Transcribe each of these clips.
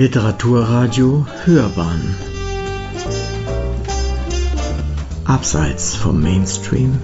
Literaturradio Hörbahn Abseits vom Mainstream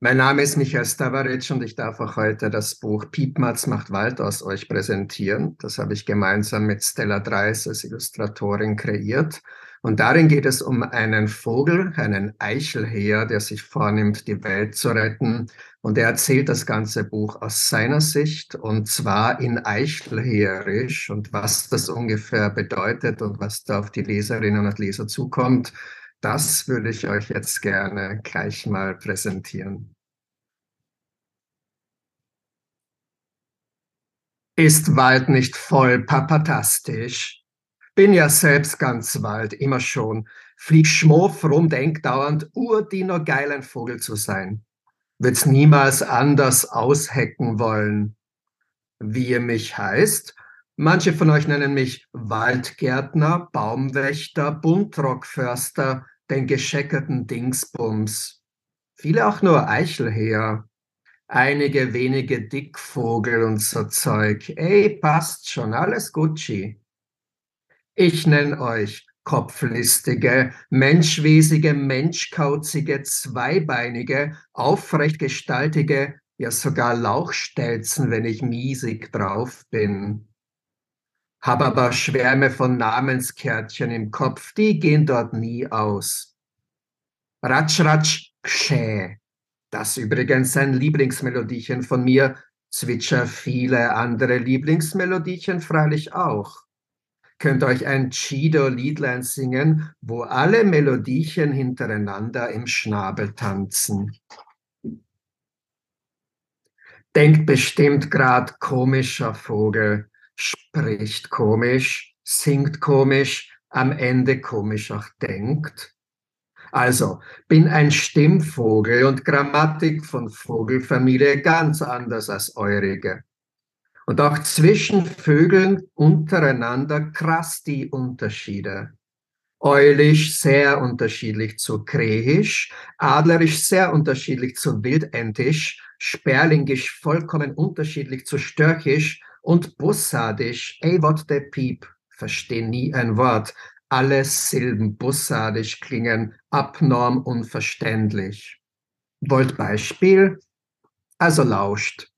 Mein Name ist Michael Stavaric und ich darf auch heute das Buch Piepmatz macht Wald aus euch präsentieren. Das habe ich gemeinsam mit Stella Dreis als Illustratorin kreiert. Und darin geht es um einen Vogel, einen Eichelheer, der sich vornimmt, die Welt zu retten. Und er erzählt das ganze Buch aus seiner Sicht und zwar in Eichelheerisch und was das ungefähr bedeutet und was da auf die Leserinnen und Leser zukommt. Das würde ich euch jetzt gerne gleich mal präsentieren. Ist Wald nicht voll papatastisch? Bin ja selbst ganz Wald, immer schon. Flieg schmoff rum, denk dauernd, urdiener geilen Vogel zu sein. Wird's niemals anders aushecken wollen. Wie ihr mich heißt? Manche von euch nennen mich Waldgärtner, Baumwächter, Buntrockförster, den gescheckerten Dingsbums. Viele auch nur Eichelheer. Einige wenige Dickvogel und so Zeug. Ey, passt schon, alles Gucci. Ich nenn euch kopflistige, menschwesige, menschkauzige, zweibeinige, aufrecht gestaltige, ja sogar Lauchstelzen, wenn ich miesig drauf bin hab aber Schwärme von Namenskärtchen im Kopf, die gehen dort nie aus. Ratsch, ratsch, kschä. Das übrigens ein Lieblingsmelodiechen von mir, zwitscher viele andere Lieblingsmelodiechen freilich auch. Könnt euch ein Chido-Liedlein singen, wo alle Melodiechen hintereinander im Schnabel tanzen. Denkt bestimmt grad komischer Vogel, spricht komisch, singt komisch, am Ende komisch auch denkt. Also, bin ein Stimmvogel und Grammatik von Vogelfamilie ganz anders als eurige. Und auch zwischen Vögeln untereinander krass die Unterschiede. Eulisch sehr unterschiedlich zu Krähisch, Adlerisch sehr unterschiedlich zu Wildentisch, Sperlingisch vollkommen unterschiedlich zu Störchisch und bussardisch, ey, wat der Piep, versteh nie ein Wort. Alle Silben bussardisch klingen abnorm unverständlich. Wollt Beispiel? Also lauscht.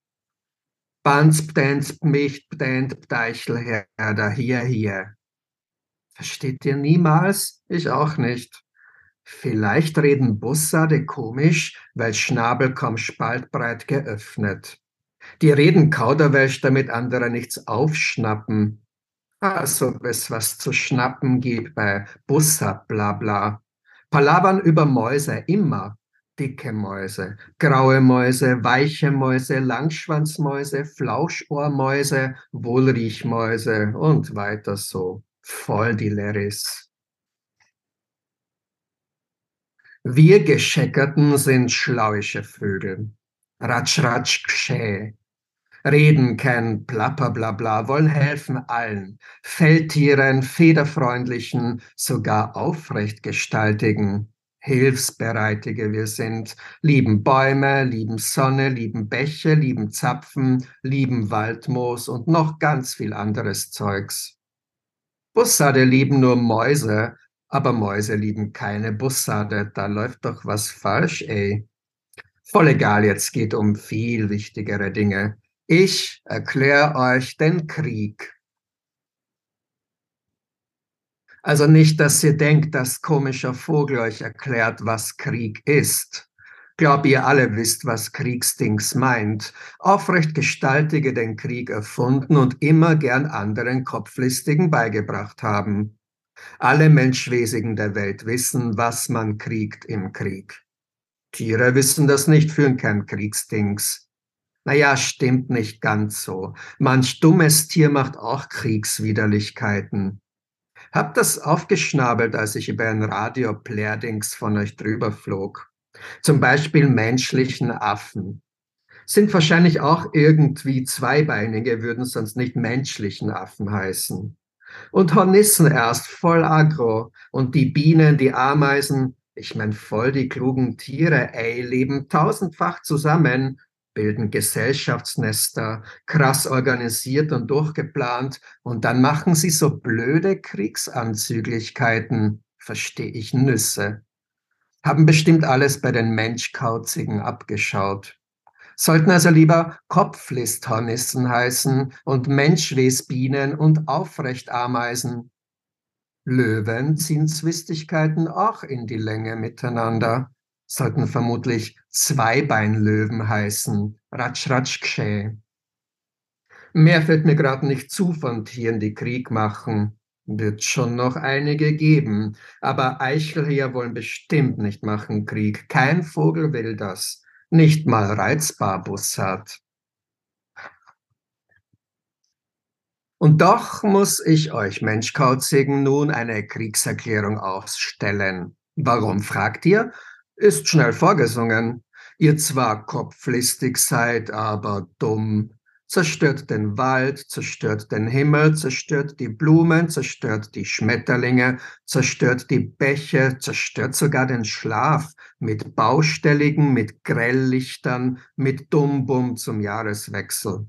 Banz, bdens, mich, bdent, bdeichel, herder, hier, hier. Versteht ihr niemals? Ich auch nicht. Vielleicht reden Bussarde komisch, weil Schnabel kaum spaltbreit geöffnet. Die reden Kauderwelsch, damit andere nichts aufschnappen. Also, es was zu schnappen gibt bei Bussard, bla bla. Palavern über Mäuse, immer. Dicke Mäuse, graue Mäuse, weiche Mäuse, Langschwanzmäuse, Flauschohrmäuse, Wohlriechmäuse und weiter so. Voll die Leris. Wir Gescheckerten sind schlauische Vögel. Ratsch, ratsch, kschä. Reden kein Plapper, bla, bla, wollen helfen allen. Feldtieren, federfreundlichen, sogar aufrecht gestaltigen. Hilfsbereitige wir sind, lieben Bäume, lieben Sonne, lieben Bäche, lieben Zapfen, lieben Waldmoos und noch ganz viel anderes Zeugs. Bussarde lieben nur Mäuse, aber Mäuse lieben keine Bussarde, da läuft doch was falsch, ey. Voll egal, jetzt geht um viel wichtigere Dinge. Ich erkläre euch den Krieg. Also nicht, dass ihr denkt, dass komischer Vogel euch erklärt, was Krieg ist. Glaub ihr alle wisst, was Kriegsdings meint. Aufrecht Gestaltige den Krieg erfunden und immer gern anderen Kopflistigen beigebracht haben. Alle Menschwesigen der Welt wissen, was man kriegt im Krieg. Tiere wissen das nicht, führen kein Kriegsdings. Naja, stimmt nicht ganz so. Manch dummes Tier macht auch Kriegswiderlichkeiten. Hab das aufgeschnabelt, als ich über ein Radio Plerdings von euch drüber flog. Zum Beispiel menschlichen Affen. Sind wahrscheinlich auch irgendwie Zweibeinige, würden sonst nicht menschlichen Affen heißen. Und Hornissen erst voll aggro und die Bienen, die Ameisen, ich mein, voll die klugen Tiere, ey, leben tausendfach zusammen bilden Gesellschaftsnester, krass organisiert und durchgeplant, und dann machen sie so blöde Kriegsanzüglichkeiten, verstehe ich Nüsse. Haben bestimmt alles bei den Menschkauzigen abgeschaut. Sollten also lieber Kopflisthornissen heißen und Menschwesbienen und Aufrechtameisen. Löwen ziehen Zwistigkeiten auch in die Länge miteinander sollten vermutlich Zweibeinlöwen heißen, Ratsch Ratsch Ksche. Mehr fällt mir gerade nicht zu von Tieren, die Krieg machen. Wird schon noch einige geben, aber Eichelheer wollen bestimmt nicht machen Krieg. Kein Vogel will das, nicht mal Reizbarbus hat. Und doch muss ich euch Menschkauzigen nun eine Kriegserklärung ausstellen. Warum, fragt ihr? Ist schnell vorgesungen. Ihr zwar kopflistig seid, aber dumm, zerstört den Wald, zerstört den Himmel, zerstört die Blumen, zerstört die Schmetterlinge, zerstört die Bäche, zerstört sogar den Schlaf mit Baustelligen, mit Grelllichtern, mit Dumbum zum Jahreswechsel.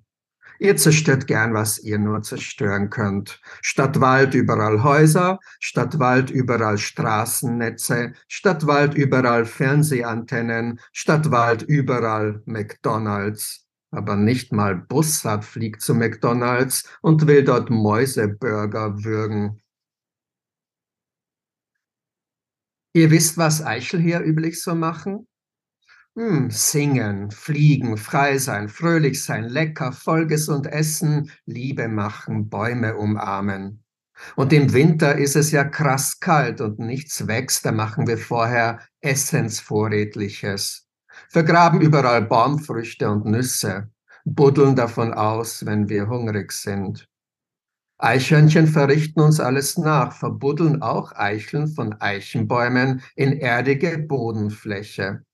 Ihr zerstört gern, was ihr nur zerstören könnt. Statt Wald überall Häuser, statt Wald überall Straßennetze, statt Wald überall Fernsehantennen, statt Wald überall McDonalds. Aber nicht mal Bussard fliegt zu McDonalds und will dort Mäuseburger würgen. Ihr wisst, was Eichel hier üblich so machen? Hm, singen, fliegen, frei sein, fröhlich sein, lecker, vollgesund essen, Liebe machen, Bäume umarmen. Und im Winter ist es ja krass kalt und nichts wächst, da machen wir vorher Essensvorrätliches. Vergraben überall Baumfrüchte und Nüsse, buddeln davon aus, wenn wir hungrig sind. Eichhörnchen verrichten uns alles nach, verbuddeln auch Eicheln von Eichenbäumen in erdige Bodenfläche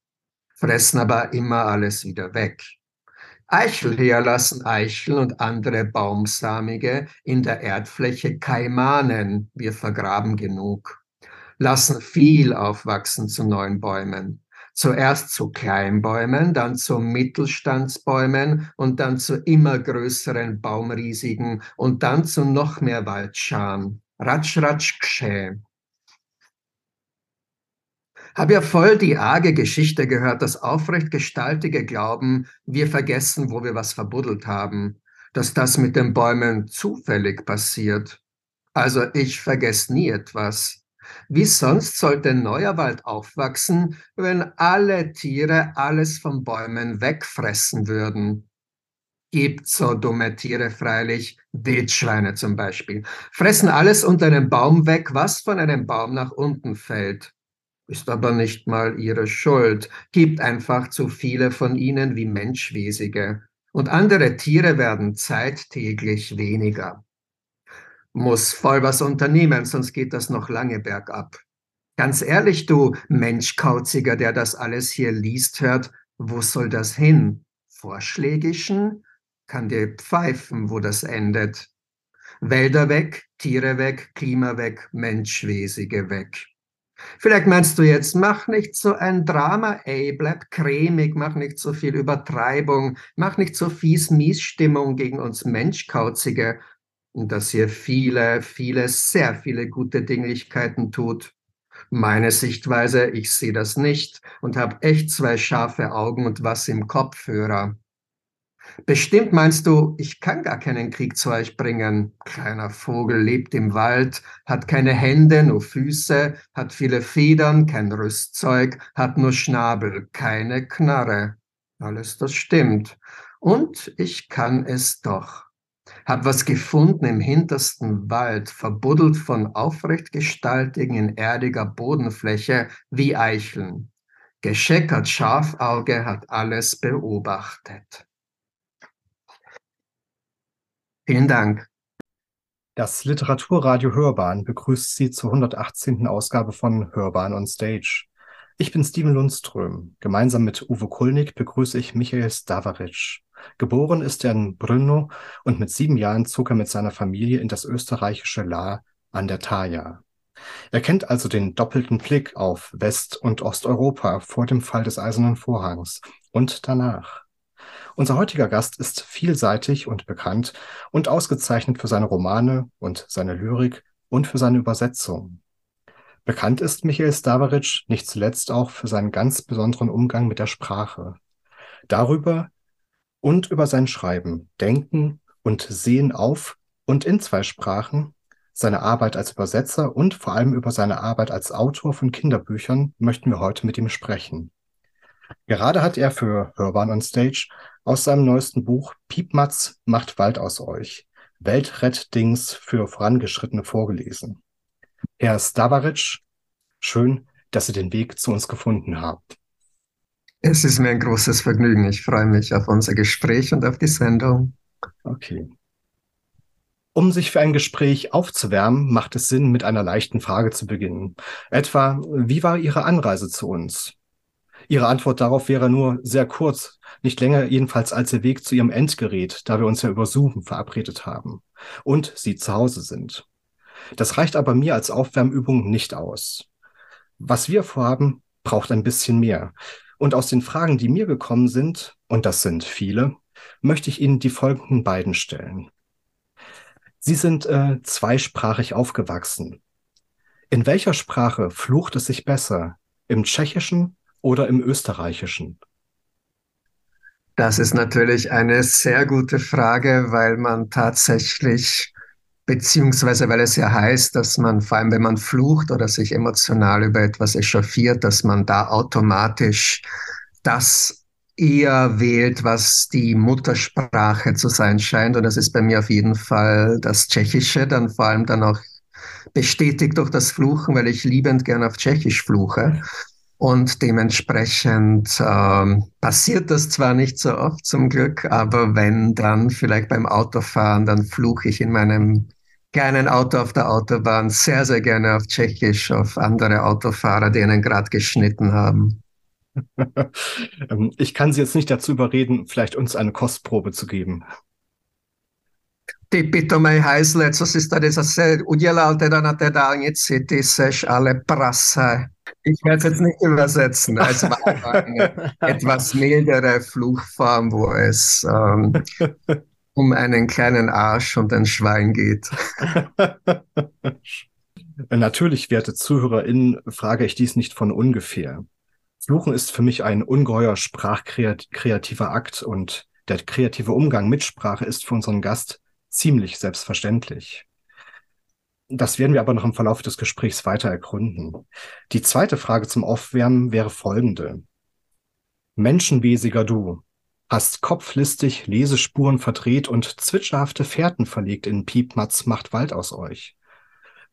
fressen aber immer alles wieder weg. Eichelheer lassen Eicheln und andere Baumsamige in der Erdfläche keimanen, wir vergraben genug, lassen viel aufwachsen zu neuen Bäumen. Zuerst zu Kleinbäumen, dann zu Mittelstandsbäumen und dann zu immer größeren Baumriesigen und dann zu noch mehr Waldscharen. Ratsch, ratsch, ksche. Habe ja voll die arge Geschichte gehört, dass aufrecht gestaltige glauben, wir vergessen, wo wir was verbuddelt haben, dass das mit den Bäumen zufällig passiert. Also ich vergesse nie etwas. Wie sonst sollte neuer Wald aufwachsen, wenn alle Tiere alles von Bäumen wegfressen würden? Gibt so dumme Tiere freilich, Wildschweine zum Beispiel, fressen alles unter einem Baum weg, was von einem Baum nach unten fällt ist aber nicht mal ihre Schuld, gibt einfach zu viele von ihnen wie Menschwesige. Und andere Tiere werden zeittäglich weniger. Muss voll was unternehmen, sonst geht das noch lange bergab. Ganz ehrlich, du Menschkauziger, der das alles hier liest, hört, wo soll das hin? Vorschlägischen? Kann dir pfeifen, wo das endet. Wälder weg, Tiere weg, Klima weg, Menschwesige weg. Vielleicht meinst du jetzt, mach nicht so ein Drama, ey, bleib cremig, mach nicht so viel Übertreibung, mach nicht so fies Miesstimmung gegen uns Menschkauzige und dass ihr viele, viele, sehr viele gute Dinglichkeiten tut. Meine Sichtweise, ich sehe das nicht und habe echt zwei scharfe Augen und was im Kopfhörer. Bestimmt meinst du, ich kann gar keinen Krieg zu euch bringen. Kleiner Vogel lebt im Wald, hat keine Hände, nur Füße, hat viele Federn, kein Rüstzeug, hat nur Schnabel, keine Knarre. Alles das stimmt. Und ich kann es doch. Hab was gefunden im hintersten Wald, verbuddelt von aufrechtgestaltigen in erdiger Bodenfläche wie Eicheln. Gescheckert Schafauge hat alles beobachtet. Vielen Dank. Das Literaturradio Hörbahn begrüßt Sie zur 118. Ausgabe von Hörbahn on Stage. Ich bin Steven Lundström. Gemeinsam mit Uwe Kulnig begrüße ich Michael Stavaric. Geboren ist er in Brno und mit sieben Jahren zog er mit seiner Familie in das österreichische La an der Thaya. Er kennt also den doppelten Blick auf West- und Osteuropa vor dem Fall des Eisernen Vorhangs und danach. Unser heutiger Gast ist vielseitig und bekannt und ausgezeichnet für seine Romane und seine Lyrik und für seine Übersetzung. Bekannt ist Michael Stavaric nicht zuletzt auch für seinen ganz besonderen Umgang mit der Sprache. Darüber und über sein Schreiben, Denken und Sehen auf und in zwei Sprachen, seine Arbeit als Übersetzer und vor allem über seine Arbeit als Autor von Kinderbüchern möchten wir heute mit ihm sprechen. Gerade hat er für Hörbahn on Stage aus seinem neuesten Buch Piepmatz macht Wald aus euch Weltrettdings für Vorangeschrittene vorgelesen. Herr Stavaric, schön, dass Sie den Weg zu uns gefunden haben. Es ist mir ein großes Vergnügen. Ich freue mich auf unser Gespräch und auf die Sendung. Okay. Um sich für ein Gespräch aufzuwärmen, macht es Sinn, mit einer leichten Frage zu beginnen. Etwa, wie war Ihre Anreise zu uns? Ihre Antwort darauf wäre nur sehr kurz, nicht länger jedenfalls als Ihr Weg zu Ihrem Endgerät, da wir uns ja über Zoom verabredet haben und Sie zu Hause sind. Das reicht aber mir als Aufwärmübung nicht aus. Was wir vorhaben, braucht ein bisschen mehr. Und aus den Fragen, die mir gekommen sind, und das sind viele, möchte ich Ihnen die folgenden beiden stellen. Sie sind äh, zweisprachig aufgewachsen. In welcher Sprache flucht es sich besser? Im Tschechischen oder im Österreichischen? Das ist natürlich eine sehr gute Frage, weil man tatsächlich beziehungsweise weil es ja heißt, dass man, vor allem wenn man flucht oder sich emotional über etwas echauffiert, dass man da automatisch das eher wählt, was die Muttersprache zu sein scheint. Und das ist bei mir auf jeden Fall das Tschechische, dann vor allem dann auch bestätigt durch das Fluchen, weil ich liebend gern auf Tschechisch fluche. Und dementsprechend ähm, passiert das zwar nicht so oft zum Glück, aber wenn dann vielleicht beim Autofahren, dann fluche ich in meinem kleinen Auto auf der Autobahn sehr, sehr gerne auf Tschechisch, auf andere Autofahrer, die einen gerade geschnitten haben. Ähm, ich kann Sie jetzt nicht dazu überreden, vielleicht uns eine Kostprobe zu geben. Ty pitomej hajzle, co si tady zase udělal teda na té dálnici, ty seš ale prase. Ich werde es jetzt nicht übersetzen. Es war eine etwas mildere Fluchform, wo es ähm, um einen kleinen Arsch und ein Schwein geht. Natürlich, werte ZuhörerInnen, frage ich dies nicht von ungefähr. Fluchen ist für mich ein ungeheuer sprachkreativer Akt und der kreative Umgang mit Sprache ist für unseren Gast ziemlich selbstverständlich. Das werden wir aber noch im Verlauf des Gesprächs weiter ergründen. Die zweite Frage zum Aufwärmen wäre folgende. Menschenwesiger du, hast kopflistig Lesespuren verdreht und zwitscherhafte Fährten verlegt in Piepmatz macht Wald aus euch.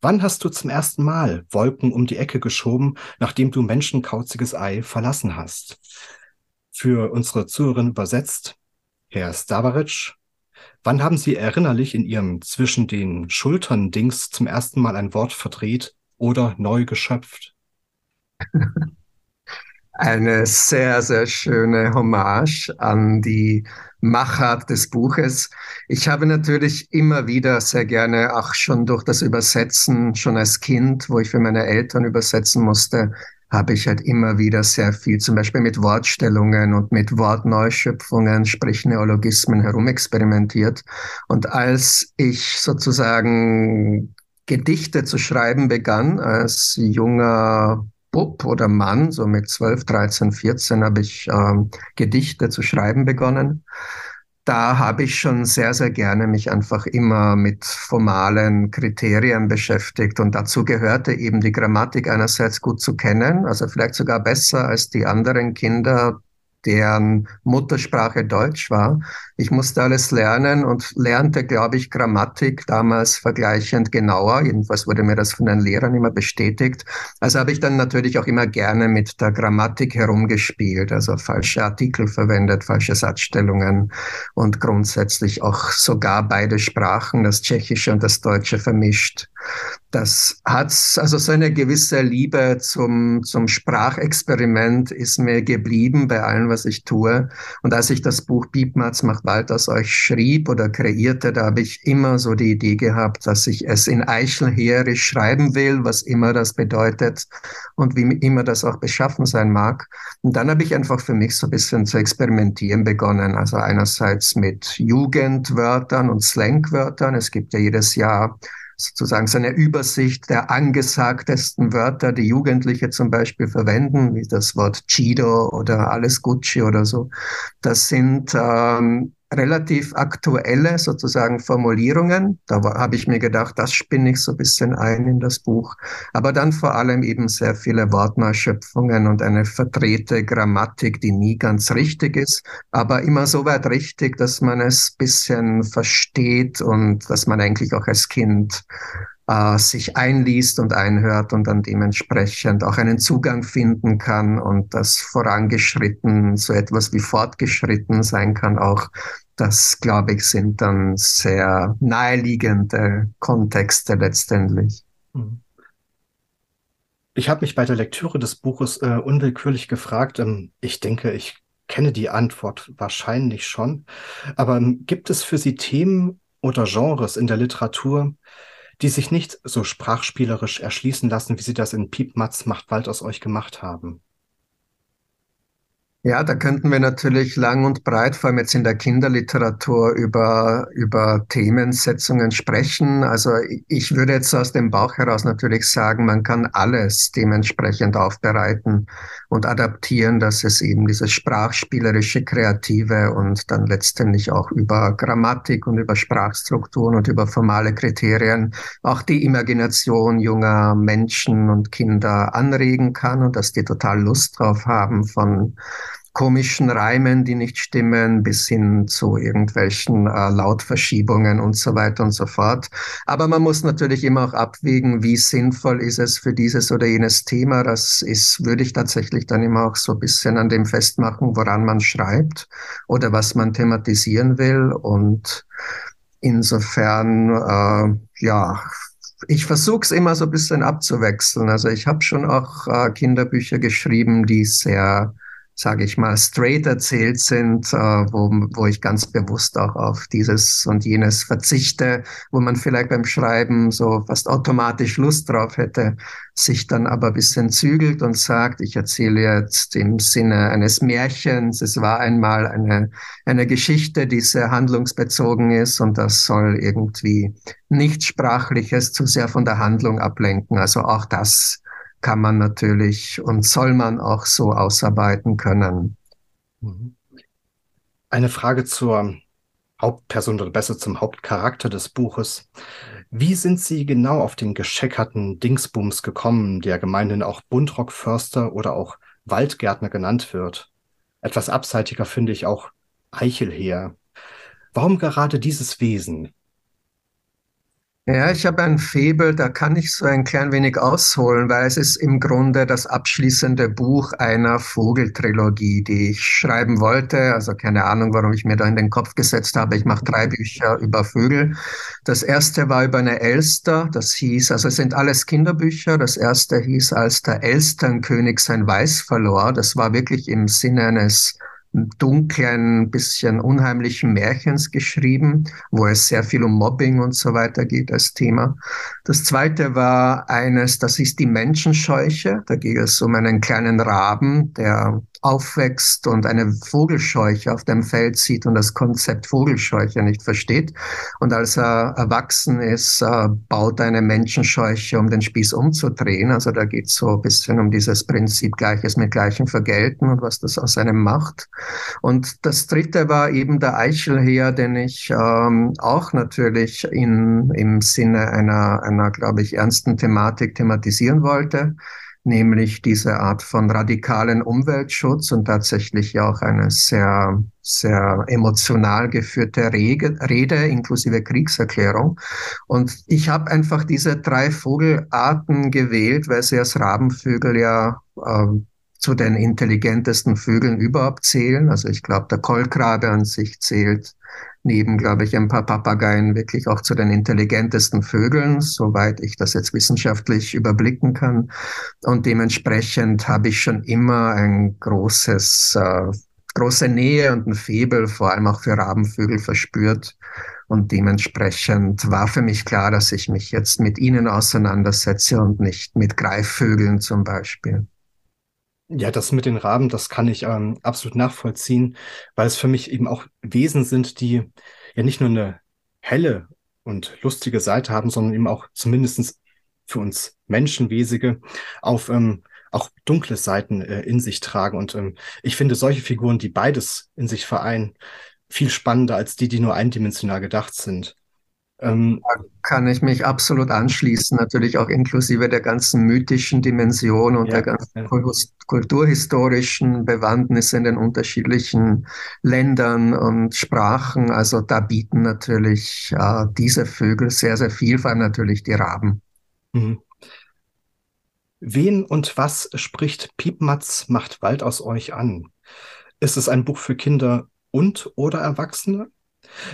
Wann hast du zum ersten Mal Wolken um die Ecke geschoben, nachdem du menschenkauziges Ei verlassen hast? Für unsere Zuhörerin übersetzt, Herr Stavaric, wann haben Sie erinnerlich in Ihrem zwischen den Schultern Dings zum ersten Mal ein Wort verdreht oder neu geschöpft? eine sehr, sehr schöne Hommage an die Machart des Buches. Ich habe natürlich immer wieder sehr gerne, auch schon durch das Übersetzen, schon als Kind, wo ich für meine Eltern übersetzen musste, habe ich halt immer wieder sehr viel, zum Beispiel mit Wortstellungen und mit Wortneuschöpfungen, sprich Neologismen herumexperimentiert. Und als ich sozusagen Gedichte zu schreiben begann, als junger Bub oder Mann, so mit 12, 13, 14 habe ich ähm, Gedichte zu schreiben begonnen. Da habe ich schon sehr, sehr gerne mich einfach immer mit formalen Kriterien beschäftigt. Und dazu gehörte eben die Grammatik einerseits gut zu kennen, also vielleicht sogar besser als die anderen Kinder deren Muttersprache Deutsch war. Ich musste alles lernen und lernte, glaube ich, Grammatik damals vergleichend genauer. Jedenfalls wurde mir das von den Lehrern immer bestätigt. Also habe ich dann natürlich auch immer gerne mit der Grammatik herumgespielt, also falsche Artikel verwendet, falsche Satzstellungen und grundsätzlich auch sogar beide Sprachen, das Tschechische und das Deutsche vermischt. Das hat also so eine gewisse Liebe zum, zum Sprachexperiment ist mir geblieben bei allen was ich tue. Und als ich das Buch Piepmatz macht Wald aus euch schrieb oder kreierte, da habe ich immer so die Idee gehabt, dass ich es in Eichelheerisch schreiben will, was immer das bedeutet und wie immer das auch beschaffen sein mag. Und dann habe ich einfach für mich so ein bisschen zu experimentieren begonnen. Also einerseits mit Jugendwörtern und Slangwörtern. Es gibt ja jedes Jahr sozusagen seine Übersicht der angesagtesten Wörter, die Jugendliche zum Beispiel verwenden, wie das Wort Chido oder alles Gucci oder so. Das sind ähm, relativ aktuelle sozusagen Formulierungen. Da habe ich mir gedacht, das spinne ich so ein bisschen ein in das Buch. Aber dann vor allem eben sehr viele Wortmalschöpfungen und eine verdrehte Grammatik, die nie ganz richtig ist, aber immer so weit richtig, dass man es bisschen versteht und dass man eigentlich auch als Kind äh, sich einliest und einhört und dann dementsprechend auch einen Zugang finden kann und das vorangeschritten so etwas wie fortgeschritten sein kann auch. Das, glaube ich, sind dann sehr naheliegende Kontexte letztendlich. Mhm. Ich habe mich bei der Lektüre des Buches äh, unwillkürlich gefragt, ähm, ich denke, ich kenne die Antwort wahrscheinlich schon, aber ähm, gibt es für Sie Themen oder Genres in der Literatur, die sich nicht so sprachspielerisch erschließen lassen, wie Sie das in Piepmatz macht Wald aus euch gemacht haben? Ja, da könnten wir natürlich lang und breit, vor allem jetzt in der Kinderliteratur, über, über Themensetzungen sprechen. Also ich würde jetzt aus dem Bauch heraus natürlich sagen, man kann alles dementsprechend aufbereiten und adaptieren, dass es eben dieses sprachspielerische, kreative und dann letztendlich auch über Grammatik und über Sprachstrukturen und über formale Kriterien auch die Imagination junger Menschen und Kinder anregen kann und dass die total Lust drauf haben von komischen Reimen, die nicht stimmen, bis hin zu irgendwelchen äh, Lautverschiebungen und so weiter und so fort. Aber man muss natürlich immer auch abwägen, wie sinnvoll ist es für dieses oder jenes Thema. Das ist, würde ich tatsächlich dann immer auch so ein bisschen an dem festmachen, woran man schreibt oder was man thematisieren will. Und insofern, äh, ja, ich versuche es immer so ein bisschen abzuwechseln. Also ich habe schon auch äh, Kinderbücher geschrieben, die sehr sage ich mal, straight erzählt sind, äh, wo, wo ich ganz bewusst auch auf dieses und jenes verzichte, wo man vielleicht beim Schreiben so fast automatisch Lust drauf hätte, sich dann aber ein bisschen zügelt und sagt, ich erzähle jetzt im Sinne eines Märchens, es war einmal eine, eine Geschichte, die sehr handlungsbezogen ist und das soll irgendwie nichts Sprachliches zu sehr von der Handlung ablenken. Also auch das kann man natürlich und soll man auch so ausarbeiten können. Mhm. Eine Frage zur Hauptperson oder besser zum Hauptcharakter des Buches. Wie sind Sie genau auf den gescheckerten Dingsbums gekommen, der gemeinhin auch Buntrockförster oder auch Waldgärtner genannt wird? Etwas abseitiger finde ich auch Eichelheer. Warum gerade dieses Wesen? Ja, ich habe ein Febel, da kann ich so ein klein wenig ausholen, weil es ist im Grunde das abschließende Buch einer Vogeltrilogie, die ich schreiben wollte. Also keine Ahnung, warum ich mir da in den Kopf gesetzt habe. Ich mache drei Bücher über Vögel. Das erste war über eine Elster, das hieß, also es sind alles Kinderbücher. Das erste hieß, als der Elsternkönig sein Weiß verlor. Das war wirklich im Sinne eines dunklen, bisschen unheimlichen Märchens geschrieben, wo es sehr viel um Mobbing und so weiter geht als Thema. Das zweite war eines, das ist die Menschenscheuche. Da geht es um einen kleinen Raben, der aufwächst und eine Vogelscheuche auf dem Feld sieht und das Konzept Vogelscheuche nicht versteht. Und als er erwachsen ist, äh, baut er eine Menschenscheuche, um den Spieß umzudrehen. Also da geht es so ein bisschen um dieses Prinzip Gleiches mit Gleichem vergelten und was das aus einem macht. Und das dritte war eben der Eichelheer, den ich ähm, auch natürlich in, im Sinne einer, einer, glaube ich, ernsten Thematik thematisieren wollte nämlich diese Art von radikalen Umweltschutz und tatsächlich ja auch eine sehr, sehr emotional geführte Rede, inklusive Kriegserklärung. Und ich habe einfach diese drei Vogelarten gewählt, weil sie als Rabenvögel ja äh, zu den intelligentesten Vögeln überhaupt zählen. Also ich glaube, der Kolkrabe an sich zählt neben, glaube ich, ein paar Papageien wirklich auch zu den intelligentesten Vögeln, soweit ich das jetzt wissenschaftlich überblicken kann. Und dementsprechend habe ich schon immer ein großes äh, große Nähe und ein Febel, vor allem auch für Rabenvögel verspürt. Und dementsprechend war für mich klar, dass ich mich jetzt mit ihnen auseinandersetze und nicht mit Greifvögeln zum Beispiel. Ja, das mit den Raben, das kann ich ähm, absolut nachvollziehen, weil es für mich eben auch Wesen sind, die ja nicht nur eine helle und lustige Seite haben, sondern eben auch zumindestens für uns Menschenwesige auf ähm, auch dunkle Seiten äh, in sich tragen. Und ähm, ich finde solche Figuren, die beides in sich vereinen, viel spannender als die, die nur eindimensional gedacht sind. Ähm, da kann ich mich absolut anschließen, natürlich auch inklusive der ganzen mythischen Dimension und ja, der ganzen ja. kulturhistorischen Bewandtnisse in den unterschiedlichen Ländern und Sprachen. Also da bieten natürlich äh, diese Vögel sehr, sehr viel, vor allem natürlich die Raben. Mhm. Wen und was spricht Piepmatz macht Wald aus euch an? Ist es ein Buch für Kinder und oder Erwachsene?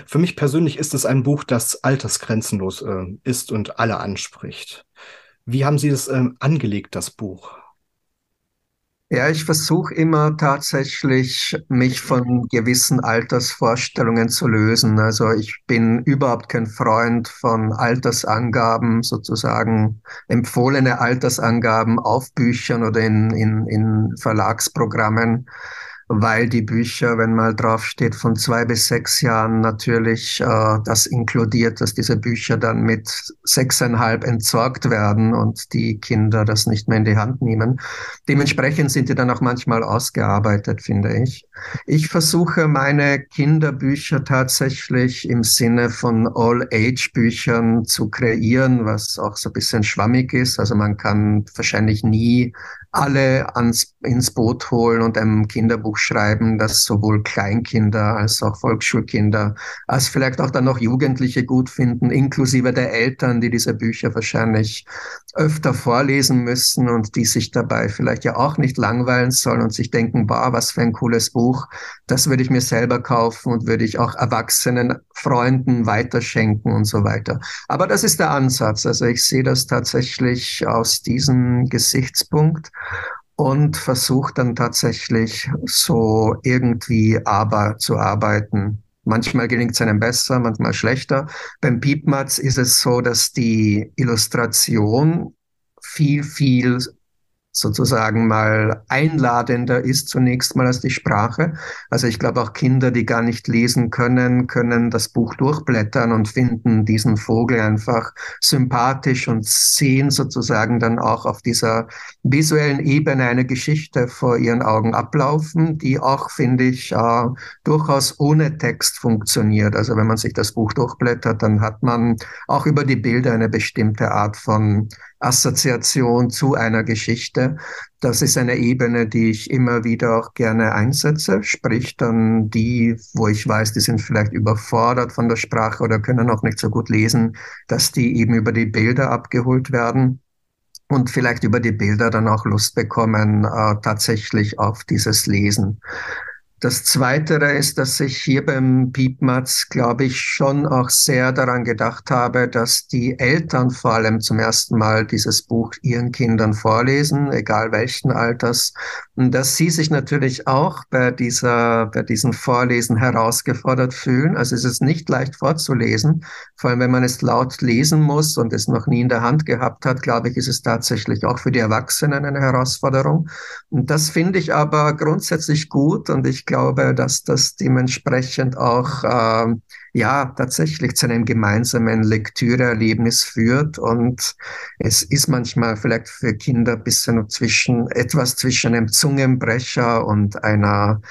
Für mich persönlich ist es ein Buch, das altersgrenzenlos äh, ist und alle anspricht. Wie haben Sie das äh, angelegt, das Buch? Ja, ich versuche immer tatsächlich, mich von gewissen Altersvorstellungen zu lösen. Also ich bin überhaupt kein Freund von Altersangaben, sozusagen empfohlene Altersangaben auf Büchern oder in, in, in Verlagsprogrammen weil die Bücher, wenn mal draufsteht, von zwei bis sechs Jahren natürlich äh, das inkludiert, dass diese Bücher dann mit sechseinhalb entsorgt werden und die Kinder das nicht mehr in die Hand nehmen. Dementsprechend sind die dann auch manchmal ausgearbeitet, finde ich. Ich versuche meine Kinderbücher tatsächlich im Sinne von All-Age-Büchern zu kreieren, was auch so ein bisschen schwammig ist. Also man kann wahrscheinlich nie alle ans, ins Boot holen und einem Kinderbuch schreiben, das sowohl Kleinkinder als auch Volksschulkinder, als vielleicht auch dann noch Jugendliche gut finden, inklusive der Eltern, die diese Bücher wahrscheinlich öfter vorlesen müssen und die sich dabei vielleicht ja auch nicht langweilen sollen und sich denken, boah, was für ein cooles Buch, das würde ich mir selber kaufen und würde ich auch erwachsenen Freunden weiterschenken und so weiter. Aber das ist der Ansatz. Also ich sehe das tatsächlich aus diesem Gesichtspunkt und versuche dann tatsächlich so irgendwie aber zu arbeiten. Manchmal gelingt es einem besser, manchmal schlechter. Beim Piepmatz ist es so, dass die Illustration viel, viel sozusagen mal einladender ist zunächst mal als die Sprache. Also ich glaube auch Kinder, die gar nicht lesen können, können das Buch durchblättern und finden diesen Vogel einfach sympathisch und sehen sozusagen dann auch auf dieser visuellen Ebene eine Geschichte vor ihren Augen ablaufen, die auch, finde ich, äh, durchaus ohne Text funktioniert. Also wenn man sich das Buch durchblättert, dann hat man auch über die Bilder eine bestimmte Art von Assoziation zu einer Geschichte. Das ist eine Ebene, die ich immer wieder auch gerne einsetze, sprich dann die, wo ich weiß, die sind vielleicht überfordert von der Sprache oder können auch nicht so gut lesen, dass die eben über die Bilder abgeholt werden und vielleicht über die Bilder dann auch Lust bekommen, äh, tatsächlich auf dieses Lesen. Das Zweite ist, dass ich hier beim Piepmatz, glaube ich, schon auch sehr daran gedacht habe, dass die Eltern vor allem zum ersten Mal dieses Buch ihren Kindern vorlesen, egal welchen Alters, und dass sie sich natürlich auch bei dieser, bei diesen Vorlesen herausgefordert fühlen. Also es ist nicht leicht vorzulesen, vor allem wenn man es laut lesen muss und es noch nie in der Hand gehabt hat, glaube ich, ist es tatsächlich auch für die Erwachsenen eine Herausforderung. Und das finde ich aber grundsätzlich gut und ich glaube, dass das dementsprechend auch äh, ja tatsächlich zu einem gemeinsamen Lektüreerlebnis führt. Und es ist manchmal vielleicht für Kinder ein bisschen zwischen etwas zwischen einem Zungenbrecher und einer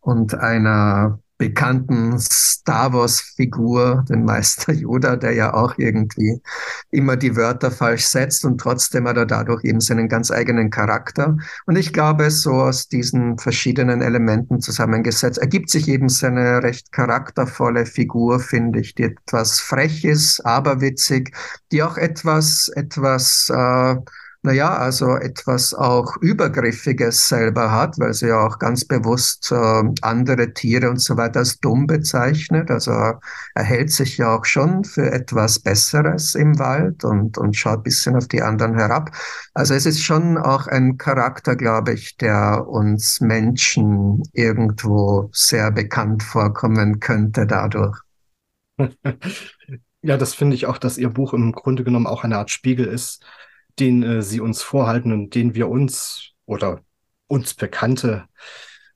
und einer bekannten Star Wars-Figur, den Meister Yoda, der ja auch irgendwie immer die Wörter falsch setzt und trotzdem hat er dadurch eben seinen ganz eigenen Charakter. Und ich glaube, so aus diesen verschiedenen Elementen zusammengesetzt ergibt sich eben seine recht charaktervolle Figur, finde ich, die etwas frech ist, aber witzig, die auch etwas, etwas äh, naja, also etwas auch Übergriffiges selber hat, weil sie ja auch ganz bewusst äh, andere Tiere und so weiter als dumm bezeichnet. Also er hält sich ja auch schon für etwas Besseres im Wald und, und schaut ein bisschen auf die anderen herab. Also es ist schon auch ein Charakter, glaube ich, der uns Menschen irgendwo sehr bekannt vorkommen könnte dadurch. Ja, das finde ich auch, dass Ihr Buch im Grunde genommen auch eine Art Spiegel ist, den äh, Sie uns vorhalten und den wir uns oder uns bekannte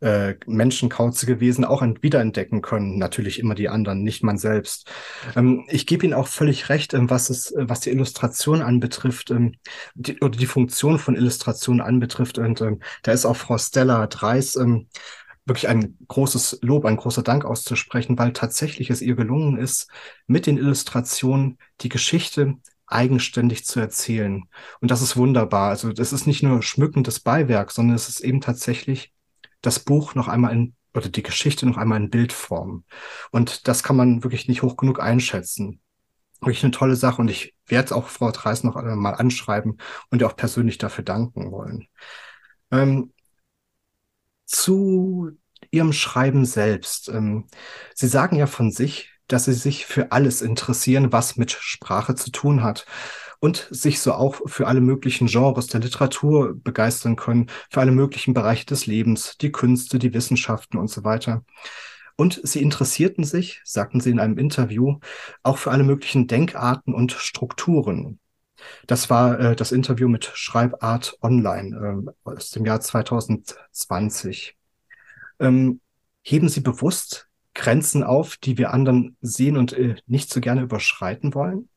äh, Menschenkauze gewesen auch wiederentdecken können. Natürlich immer die anderen, nicht man selbst. Ähm, ich gebe Ihnen auch völlig recht, ähm, was es, äh, was die Illustration anbetrifft, ähm, die, oder die Funktion von Illustration anbetrifft. Und da ist auch Frau Stella Dreis wirklich ein großes Lob, ein großer Dank auszusprechen, weil tatsächlich es ihr gelungen ist, mit den Illustrationen die Geschichte eigenständig zu erzählen. Und das ist wunderbar. Also das ist nicht nur schmückendes Beiwerk, sondern es ist eben tatsächlich das Buch noch einmal in oder die Geschichte noch einmal in Bildform. Und das kann man wirklich nicht hoch genug einschätzen. Wirklich eine tolle Sache und ich werde auch Frau Dreis noch einmal anschreiben und ihr auch persönlich dafür danken wollen. Ähm, zu Ihrem Schreiben selbst. Ähm, Sie sagen ja von sich, dass Sie sich für alles interessieren, was mit Sprache zu tun hat und sich so auch für alle möglichen Genres der Literatur begeistern können, für alle möglichen Bereiche des Lebens, die Künste, die Wissenschaften und so weiter. Und sie interessierten sich, sagten sie in einem Interview, auch für alle möglichen Denkarten und Strukturen. Das war äh, das Interview mit Schreibart Online äh, aus dem Jahr 2020. Ähm, heben Sie bewusst Grenzen auf, die wir anderen sehen und äh, nicht so gerne überschreiten wollen?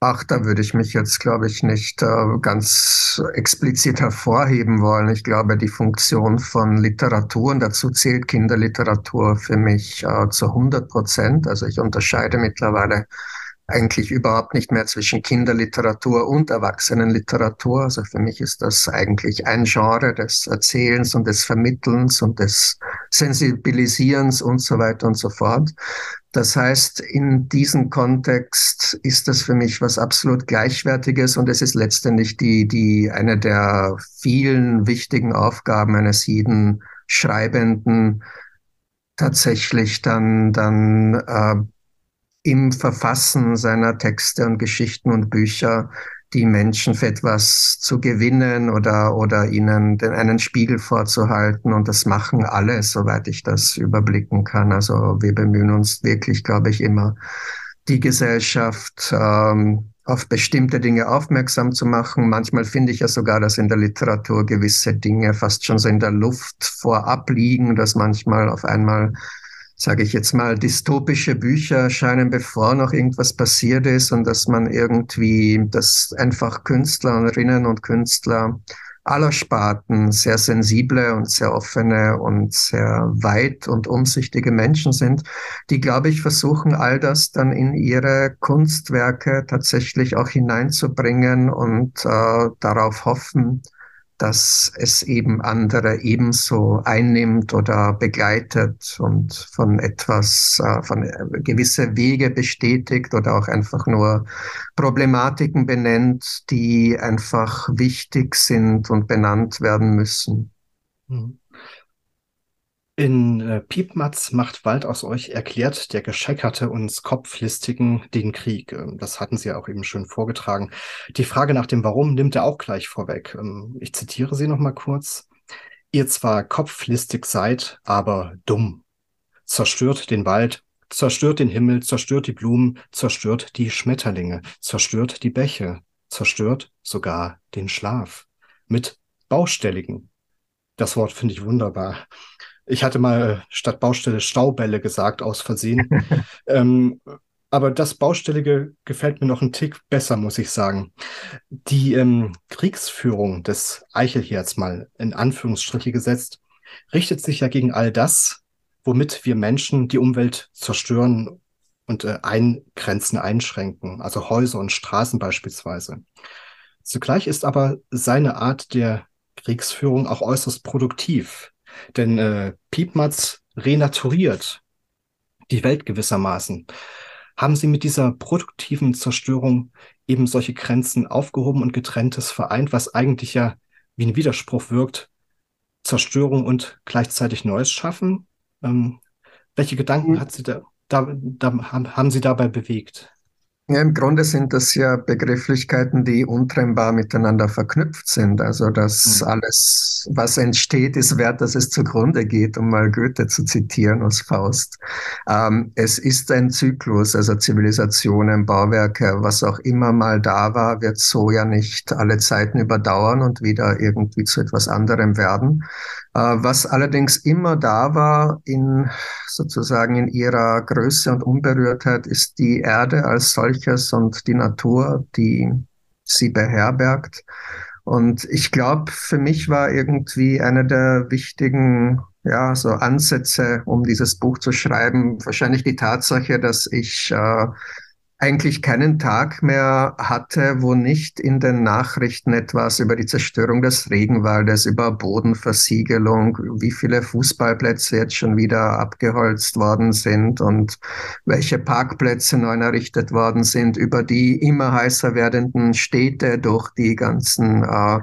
Ach, da würde ich mich jetzt, glaube ich, nicht äh, ganz explizit hervorheben wollen. Ich glaube, die Funktion von Literatur, und dazu zählt Kinderliteratur für mich äh, zu 100 Prozent. Also ich unterscheide mittlerweile eigentlich überhaupt nicht mehr zwischen Kinderliteratur und Erwachsenenliteratur. Also für mich ist das eigentlich ein Genre des Erzählens und des Vermittelns und des Sensibilisierens und so weiter und so fort. Das heißt, in diesem Kontext ist das für mich was absolut Gleichwertiges und es ist letztendlich die, die, eine der vielen wichtigen Aufgaben eines jeden Schreibenden, tatsächlich dann, dann äh, im Verfassen seiner Texte und Geschichten und Bücher die Menschen für etwas zu gewinnen oder, oder ihnen den, einen Spiegel vorzuhalten. Und das machen alle, soweit ich das überblicken kann. Also wir bemühen uns wirklich, glaube ich, immer, die Gesellschaft ähm, auf bestimmte Dinge aufmerksam zu machen. Manchmal finde ich ja sogar, dass in der Literatur gewisse Dinge fast schon so in der Luft vorab liegen, dass manchmal auf einmal sage ich jetzt mal, dystopische Bücher erscheinen, bevor noch irgendwas passiert ist und dass man irgendwie, dass einfach Künstlerinnen und Künstler aller Sparten sehr sensible und sehr offene und sehr weit und umsichtige Menschen sind, die, glaube ich, versuchen, all das dann in ihre Kunstwerke tatsächlich auch hineinzubringen und äh, darauf hoffen, dass es eben andere ebenso einnimmt oder begleitet und von etwas, äh, von äh, gewisse Wege bestätigt oder auch einfach nur Problematiken benennt, die einfach wichtig sind und benannt werden müssen. Mhm. In äh, Piepmatz macht Wald aus euch erklärt der Gescheckerte uns Kopflistigen den Krieg. Ähm, das hatten Sie ja auch eben schön vorgetragen. Die Frage nach dem Warum nimmt er auch gleich vorweg. Ähm, ich zitiere Sie noch mal kurz. Ihr zwar kopflistig seid, aber dumm. Zerstört den Wald, zerstört den Himmel, zerstört die Blumen, zerstört die Schmetterlinge, zerstört die Bäche, zerstört sogar den Schlaf. Mit Baustelligen. Das Wort finde ich wunderbar. Ich hatte mal statt Baustelle Staubälle gesagt, aus Versehen. ähm, aber das Baustellige gefällt mir noch einen Tick besser, muss ich sagen. Die ähm, Kriegsführung des Eichelherz mal in Anführungsstriche gesetzt, richtet sich ja gegen all das, womit wir Menschen die Umwelt zerstören und äh, eingrenzen, einschränken, also Häuser und Straßen beispielsweise. Zugleich ist aber seine Art der Kriegsführung auch äußerst produktiv. Denn äh, Piepmatz renaturiert die Welt gewissermaßen. Haben Sie mit dieser produktiven Zerstörung eben solche Grenzen aufgehoben und getrenntes vereint, was eigentlich ja wie ein Widerspruch wirkt, Zerstörung und gleichzeitig Neues schaffen? Ähm, welche Gedanken mhm. hat Sie da, da, da, haben Sie dabei bewegt? Ja, im Grunde sind das ja Begrifflichkeiten, die untrennbar miteinander verknüpft sind. Also dass mhm. alles, was entsteht, ist wert, dass es zugrunde geht, um mal Goethe zu zitieren aus Faust. Ähm, es ist ein Zyklus, also Zivilisationen, Bauwerke, was auch immer mal da war, wird so ja nicht alle Zeiten überdauern und wieder irgendwie zu etwas anderem werden. Äh, was allerdings immer da war in sozusagen in ihrer Größe und Unberührtheit ist die Erde als solches und die Natur, die sie beherbergt. Und ich glaube, für mich war irgendwie einer der wichtigen ja, so Ansätze, um dieses Buch zu schreiben, wahrscheinlich die Tatsache, dass ich äh, eigentlich keinen Tag mehr hatte, wo nicht in den Nachrichten etwas über die Zerstörung des Regenwaldes, über Bodenversiegelung, wie viele Fußballplätze jetzt schon wieder abgeholzt worden sind und welche Parkplätze neu errichtet worden sind, über die immer heißer werdenden Städte durch die ganzen äh,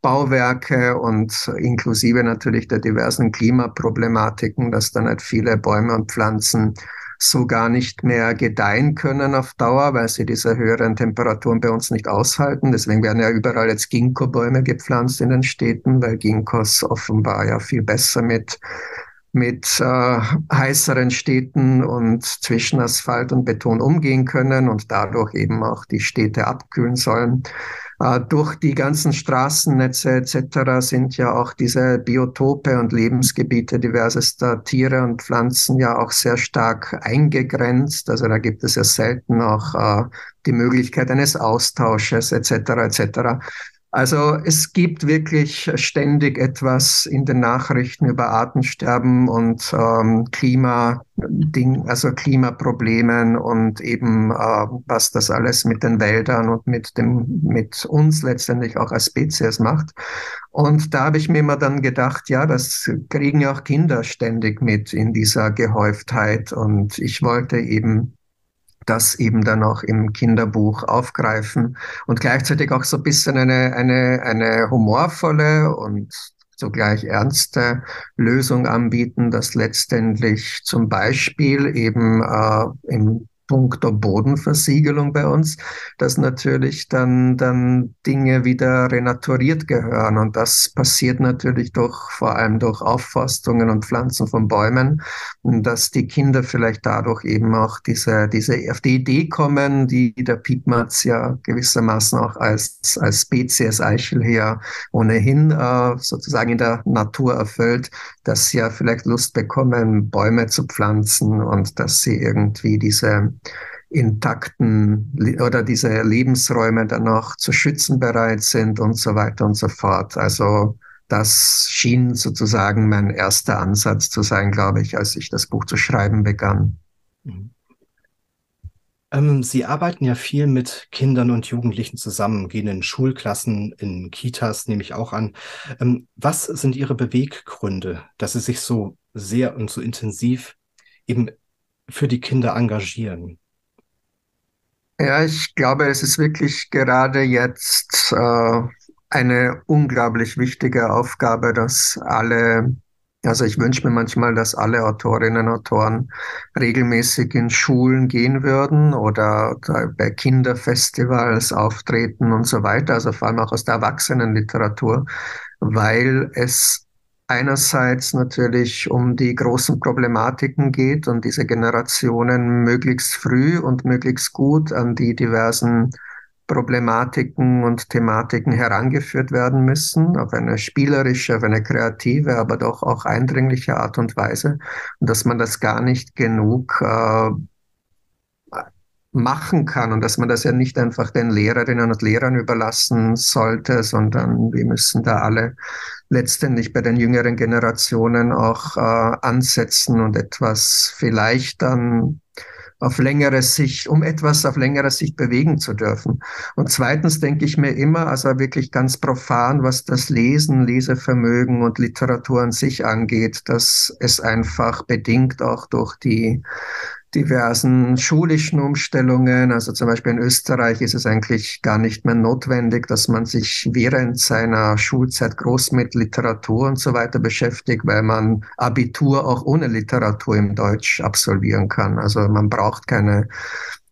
Bauwerke und inklusive natürlich der diversen Klimaproblematiken, dass dann halt viele Bäume und Pflanzen so gar nicht mehr gedeihen können auf Dauer, weil sie diese höheren Temperaturen bei uns nicht aushalten. Deswegen werden ja überall jetzt Ginkgo-Bäume gepflanzt in den Städten, weil Ginkgos offenbar ja viel besser mit mit äh, heißeren Städten und zwischen Asphalt und Beton umgehen können und dadurch eben auch die Städte abkühlen sollen. Äh, durch die ganzen Straßennetze etc. sind ja auch diese Biotope und Lebensgebiete diversester Tiere und Pflanzen ja auch sehr stark eingegrenzt. Also da gibt es ja selten auch äh, die Möglichkeit eines Austausches etc. etc. Also es gibt wirklich ständig etwas in den Nachrichten über Artensterben und ähm, Klima, also Klimaproblemen und eben äh, was das alles mit den Wäldern und mit dem mit uns letztendlich auch als Spezies macht. Und da habe ich mir immer dann gedacht, ja, das kriegen ja auch Kinder ständig mit in dieser Gehäuftheit und ich wollte eben das eben dann auch im Kinderbuch aufgreifen und gleichzeitig auch so ein bisschen eine, eine, eine humorvolle und zugleich ernste Lösung anbieten, dass letztendlich zum Beispiel eben äh, im puncto Bodenversiegelung bei uns, dass natürlich dann, dann Dinge wieder renaturiert gehören. Und das passiert natürlich durch, vor allem durch Aufforstungen und Pflanzen von Bäumen. Dass die Kinder vielleicht dadurch eben auch diese, diese, auf die Idee kommen, die der Piepmatz ja gewissermaßen auch als, als Spezies Eichel her ohnehin äh, sozusagen in der Natur erfüllt, dass sie ja vielleicht Lust bekommen, Bäume zu pflanzen und dass sie irgendwie diese intakten oder diese Lebensräume dann noch zu schützen bereit sind und so weiter und so fort. Also das schien sozusagen mein erster Ansatz zu sein, glaube ich, als ich das Buch zu schreiben begann. Mhm. Ähm, Sie arbeiten ja viel mit Kindern und Jugendlichen zusammen, gehen in Schulklassen, in Kitas, nehme ich auch an. Ähm, was sind Ihre Beweggründe, dass Sie sich so sehr und so intensiv eben für die Kinder engagieren? Ja, ich glaube, es ist wirklich gerade jetzt äh, eine unglaublich wichtige Aufgabe, dass alle, also ich wünsche mir manchmal, dass alle Autorinnen und Autoren regelmäßig in Schulen gehen würden oder bei Kinderfestivals auftreten und so weiter, also vor allem auch aus der Erwachsenenliteratur, weil es einerseits natürlich um die großen Problematiken geht und diese Generationen möglichst früh und möglichst gut an die diversen Problematiken und Thematiken herangeführt werden müssen, auf eine spielerische, auf eine kreative, aber doch auch eindringliche Art und Weise. Und dass man das gar nicht genug äh, machen kann und dass man das ja nicht einfach den Lehrerinnen und Lehrern überlassen sollte, sondern wir müssen da alle letztendlich bei den jüngeren Generationen auch äh, ansetzen und etwas vielleicht dann auf längere Sicht, um etwas auf längere Sicht bewegen zu dürfen. Und zweitens denke ich mir immer, also wirklich ganz profan, was das Lesen, Lesevermögen und Literatur an sich angeht, dass es einfach bedingt auch durch die diversen schulischen Umstellungen. Also zum Beispiel in Österreich ist es eigentlich gar nicht mehr notwendig, dass man sich während seiner Schulzeit groß mit Literatur und so weiter beschäftigt, weil man Abitur auch ohne Literatur im Deutsch absolvieren kann. Also man braucht keine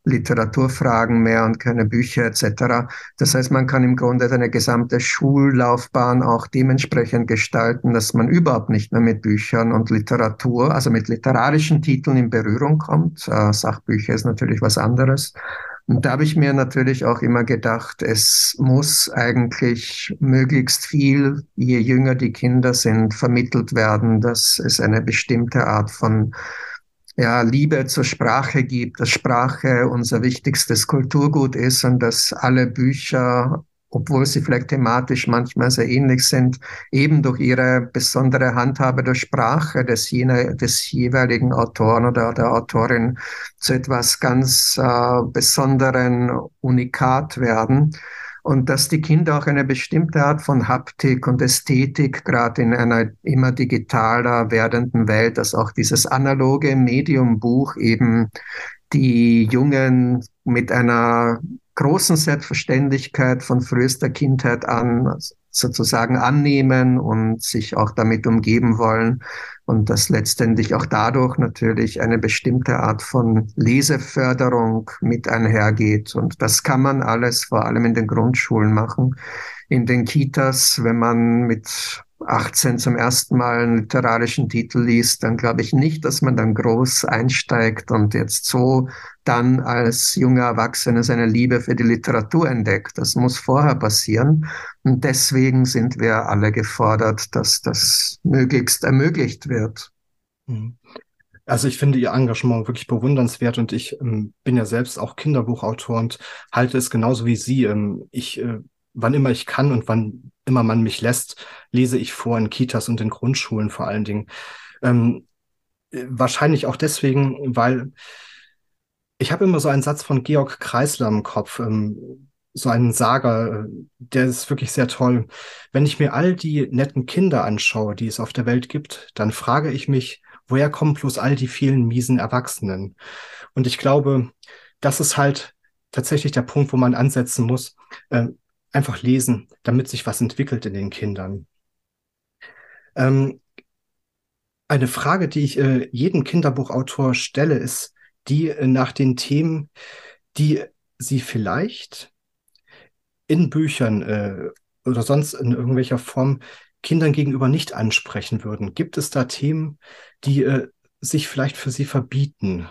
Literaturfragen mehr und keine Bücher etc. Das heißt, man kann im Grunde seine gesamte Schullaufbahn auch dementsprechend gestalten, dass man überhaupt nicht mehr mit Büchern und Literatur, also mit literarischen Titeln in Berührung kommt. Äh, Sachbücher ist natürlich was anderes. Und da habe ich mir natürlich auch immer gedacht, es muss eigentlich möglichst viel, je jünger die Kinder sind, vermittelt werden, dass es eine bestimmte Art von ja, Liebe zur Sprache gibt, dass Sprache unser wichtigstes Kulturgut ist und dass alle Bücher, obwohl sie vielleicht thematisch manchmal sehr ähnlich sind, eben durch ihre besondere Handhabe der Sprache des, jene, des jeweiligen Autoren oder der Autorin zu etwas ganz äh, Besonderen, Unikat werden und dass die Kinder auch eine bestimmte Art von Haptik und Ästhetik, gerade in einer immer digitaler werdenden Welt, dass auch dieses analoge Mediumbuch eben die Jungen mit einer großen Selbstverständlichkeit von frühester Kindheit an sozusagen annehmen und sich auch damit umgeben wollen und dass letztendlich auch dadurch natürlich eine bestimmte Art von Leseförderung mit einhergeht. Und das kann man alles vor allem in den Grundschulen machen. In den Kitas, wenn man mit 18 zum ersten Mal einen literarischen Titel liest, dann glaube ich nicht, dass man dann groß einsteigt und jetzt so dann als junger Erwachsener seine Liebe für die Literatur entdeckt. Das muss vorher passieren. Und deswegen sind wir alle gefordert, dass das möglichst ermöglicht wird. Mhm. Also ich finde Ihr Engagement wirklich bewundernswert und ich ähm, bin ja selbst auch Kinderbuchautor und halte es genauso wie Sie. Ähm, ich, äh, wann immer ich kann und wann immer man mich lässt, lese ich vor in Kitas und in Grundschulen vor allen Dingen. Ähm, äh, wahrscheinlich auch deswegen, weil ich habe immer so einen Satz von Georg Kreisler im Kopf, ähm, so einen Sager, der ist wirklich sehr toll. Wenn ich mir all die netten Kinder anschaue, die es auf der Welt gibt, dann frage ich mich, woher kommen bloß all die vielen miesen Erwachsenen? Und ich glaube, das ist halt tatsächlich der Punkt, wo man ansetzen muss. Äh, einfach lesen, damit sich was entwickelt in den Kindern. Ähm, eine Frage, die ich äh, jedem Kinderbuchautor stelle, ist die äh, nach den Themen, die Sie vielleicht in Büchern äh, oder sonst in irgendwelcher Form Kindern gegenüber nicht ansprechen würden. Gibt es da Themen, die äh, sich vielleicht für Sie verbieten?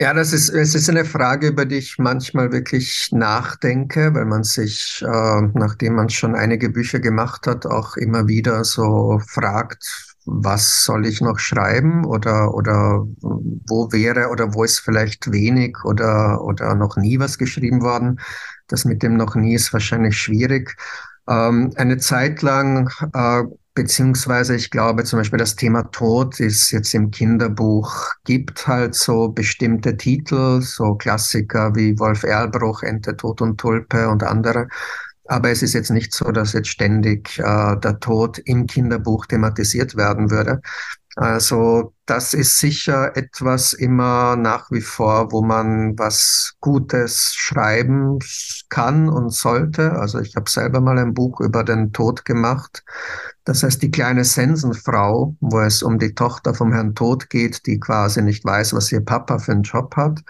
Ja, das ist, es ist eine Frage, über die ich manchmal wirklich nachdenke, weil man sich, äh, nachdem man schon einige Bücher gemacht hat, auch immer wieder so fragt, was soll ich noch schreiben oder, oder wo wäre oder wo ist vielleicht wenig oder, oder noch nie was geschrieben worden. Das mit dem noch nie ist wahrscheinlich schwierig. Ähm, eine Zeit lang äh, Beziehungsweise ich glaube zum Beispiel das Thema Tod ist jetzt im Kinderbuch, gibt halt so bestimmte Titel, so Klassiker wie Wolf Erlbruch, Ente, Tod und Tulpe und andere. Aber es ist jetzt nicht so, dass jetzt ständig äh, der Tod im Kinderbuch thematisiert werden würde. Also das ist sicher etwas immer nach wie vor, wo man was Gutes schreiben kann und sollte. Also ich habe selber mal ein Buch über den Tod gemacht. Das heißt die kleine Sensenfrau, wo es um die Tochter vom Herrn Tod geht, die quasi nicht weiß, was ihr Papa für einen Job hat.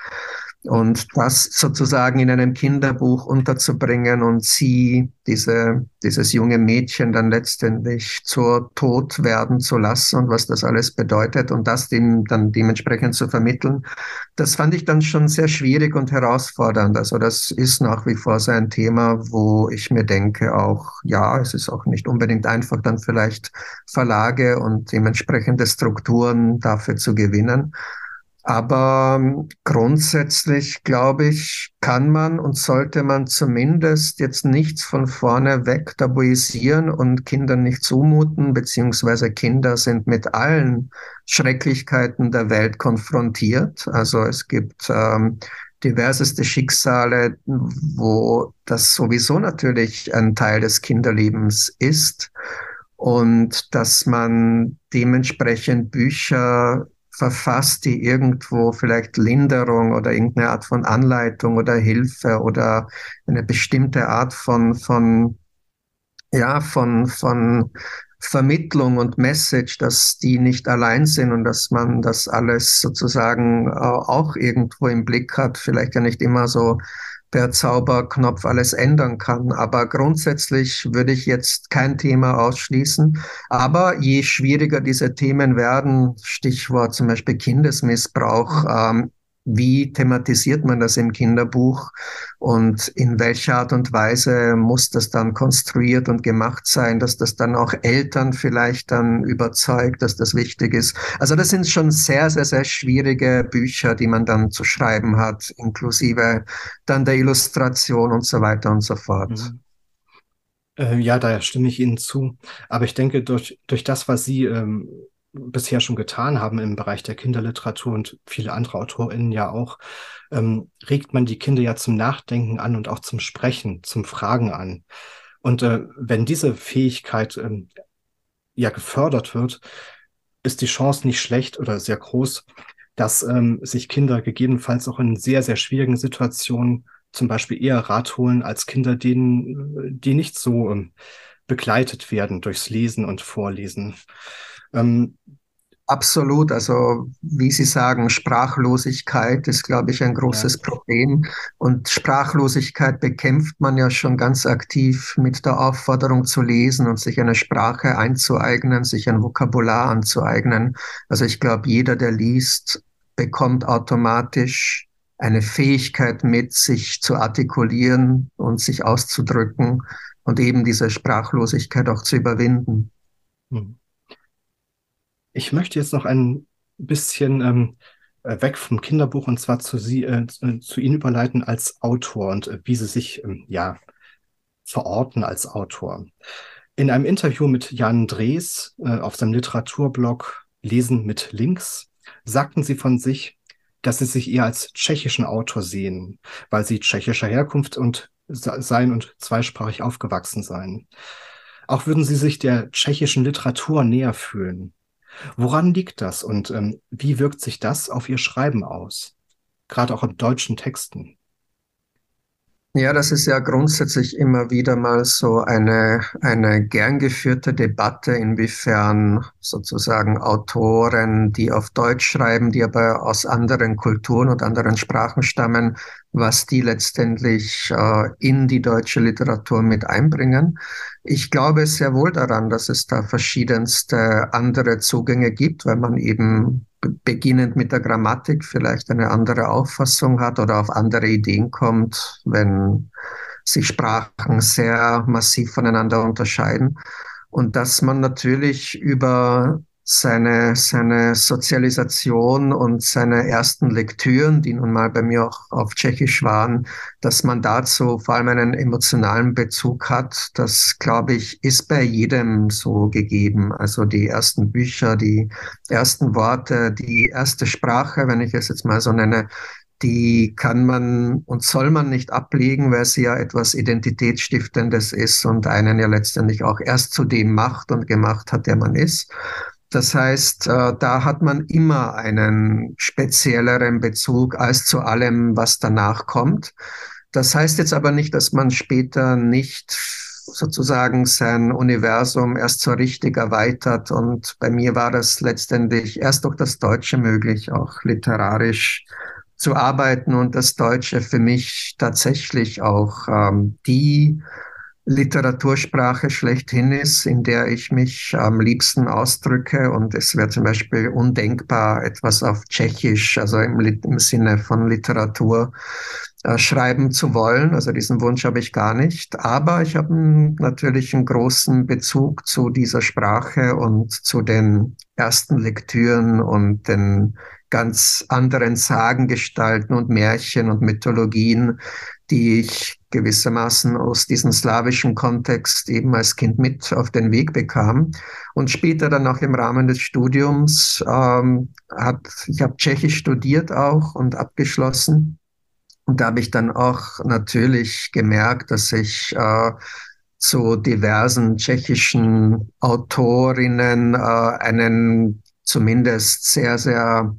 Und das sozusagen in einem Kinderbuch unterzubringen und sie, diese, dieses junge Mädchen dann letztendlich zur Tod werden zu lassen und was das alles bedeutet und das dem dann dementsprechend zu vermitteln, das fand ich dann schon sehr schwierig und herausfordernd. Also das ist nach wie vor so ein Thema, wo ich mir denke auch, ja, es ist auch nicht unbedingt einfach, dann vielleicht Verlage und dementsprechende Strukturen dafür zu gewinnen. Aber ähm, grundsätzlich, glaube ich, kann man und sollte man zumindest jetzt nichts von vorne weg tabuisieren und Kindern nicht zumuten, beziehungsweise Kinder sind mit allen Schrecklichkeiten der Welt konfrontiert. Also es gibt ähm, diverseste Schicksale, wo das sowieso natürlich ein Teil des Kinderlebens ist und dass man dementsprechend Bücher verfasst, die irgendwo vielleicht Linderung oder irgendeine Art von Anleitung oder Hilfe oder eine bestimmte Art von, von, ja, von, von Vermittlung und Message, dass die nicht allein sind und dass man das alles sozusagen äh, auch irgendwo im Blick hat, vielleicht ja nicht immer so per Zauberknopf alles ändern kann. Aber grundsätzlich würde ich jetzt kein Thema ausschließen. Aber je schwieriger diese Themen werden, Stichwort zum Beispiel Kindesmissbrauch, ähm, wie thematisiert man das im Kinderbuch und in welcher Art und Weise muss das dann konstruiert und gemacht sein, dass das dann auch Eltern vielleicht dann überzeugt, dass das wichtig ist. Also das sind schon sehr, sehr, sehr schwierige Bücher, die man dann zu schreiben hat, inklusive dann der Illustration und so weiter und so fort. Mhm. Äh, ja, da stimme ich Ihnen zu. Aber ich denke, durch, durch das, was Sie ähm, bisher schon getan haben im Bereich der Kinderliteratur und viele andere AutorInnen ja auch, ähm, regt man die Kinder ja zum Nachdenken an und auch zum Sprechen, zum Fragen an. Und äh, wenn diese Fähigkeit ähm, ja gefördert wird, ist die Chance nicht schlecht oder sehr groß, dass ähm, sich Kinder gegebenenfalls auch in sehr, sehr schwierigen Situationen zum Beispiel eher Rat holen als Kinder, denen, die nicht so ähm, begleitet werden durchs Lesen und Vorlesen. Ähm, Absolut. Also wie Sie sagen, Sprachlosigkeit ist, glaube ich, ein großes ja. Problem. Und Sprachlosigkeit bekämpft man ja schon ganz aktiv mit der Aufforderung zu lesen und sich eine Sprache einzueignen, sich ein Vokabular anzueignen. Also ich glaube, jeder, der liest, bekommt automatisch eine Fähigkeit mit, sich zu artikulieren und sich auszudrücken und eben diese Sprachlosigkeit auch zu überwinden. Mhm. Ich möchte jetzt noch ein bisschen ähm, äh, weg vom Kinderbuch und zwar zu, Sie, äh, zu Ihnen überleiten als Autor und äh, wie Sie sich ähm, ja verorten als Autor. In einem Interview mit Jan Drees äh, auf seinem Literaturblog Lesen mit Links sagten Sie von sich, dass Sie sich eher als tschechischen Autor sehen, weil Sie tschechischer Herkunft und seien und zweisprachig aufgewachsen seien. Auch würden Sie sich der tschechischen Literatur näher fühlen. Woran liegt das und ähm, wie wirkt sich das auf Ihr Schreiben aus? Gerade auch in deutschen Texten. Ja, das ist ja grundsätzlich immer wieder mal so eine, eine gern geführte Debatte, inwiefern sozusagen Autoren, die auf Deutsch schreiben, die aber aus anderen Kulturen und anderen Sprachen stammen, was die letztendlich äh, in die deutsche Literatur mit einbringen. Ich glaube sehr wohl daran, dass es da verschiedenste andere Zugänge gibt, weil man eben beginnend mit der Grammatik vielleicht eine andere Auffassung hat oder auf andere Ideen kommt, wenn sich Sprachen sehr massiv voneinander unterscheiden. Und dass man natürlich über seine, seine Sozialisation und seine ersten Lektüren, die nun mal bei mir auch auf Tschechisch waren, dass man dazu vor allem einen emotionalen Bezug hat, das glaube ich, ist bei jedem so gegeben. Also die ersten Bücher, die ersten Worte, die erste Sprache, wenn ich es jetzt mal so nenne, die kann man und soll man nicht ablegen, weil sie ja etwas Identitätsstiftendes ist und einen ja letztendlich auch erst zu dem macht und gemacht hat, der man ist. Das heißt, äh, da hat man immer einen spezielleren Bezug als zu allem, was danach kommt. Das heißt jetzt aber nicht, dass man später nicht sozusagen sein Universum erst so richtig erweitert. Und bei mir war das letztendlich erst durch das Deutsche möglich, auch literarisch zu arbeiten und das Deutsche für mich tatsächlich auch ähm, die Literatursprache schlechthin ist, in der ich mich am liebsten ausdrücke. Und es wäre zum Beispiel undenkbar, etwas auf Tschechisch, also im, im Sinne von Literatur, äh, schreiben zu wollen. Also diesen Wunsch habe ich gar nicht. Aber ich habe natürlich einen großen Bezug zu dieser Sprache und zu den ersten Lektüren und den ganz anderen Sagengestalten und Märchen und Mythologien, die ich gewissermaßen aus diesem slawischen Kontext eben als Kind mit auf den Weg bekam. Und später dann auch im Rahmen des Studiums, ähm, hat, ich habe Tschechisch studiert auch und abgeschlossen. Und da habe ich dann auch natürlich gemerkt, dass ich äh, zu diversen tschechischen Autorinnen äh, einen zumindest sehr, sehr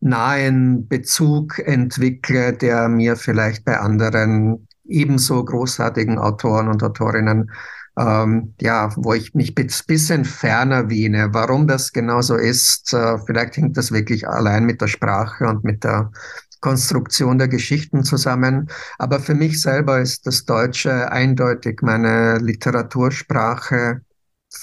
nahen Bezug entwickle, der mir vielleicht bei anderen ebenso großartigen Autoren und Autorinnen ähm, ja, wo ich mich ein bisschen ferner wiene. Warum das genauso ist, äh, vielleicht hängt das wirklich allein mit der Sprache und mit der Konstruktion der Geschichten zusammen. Aber für mich selber ist das Deutsche eindeutig meine Literatursprache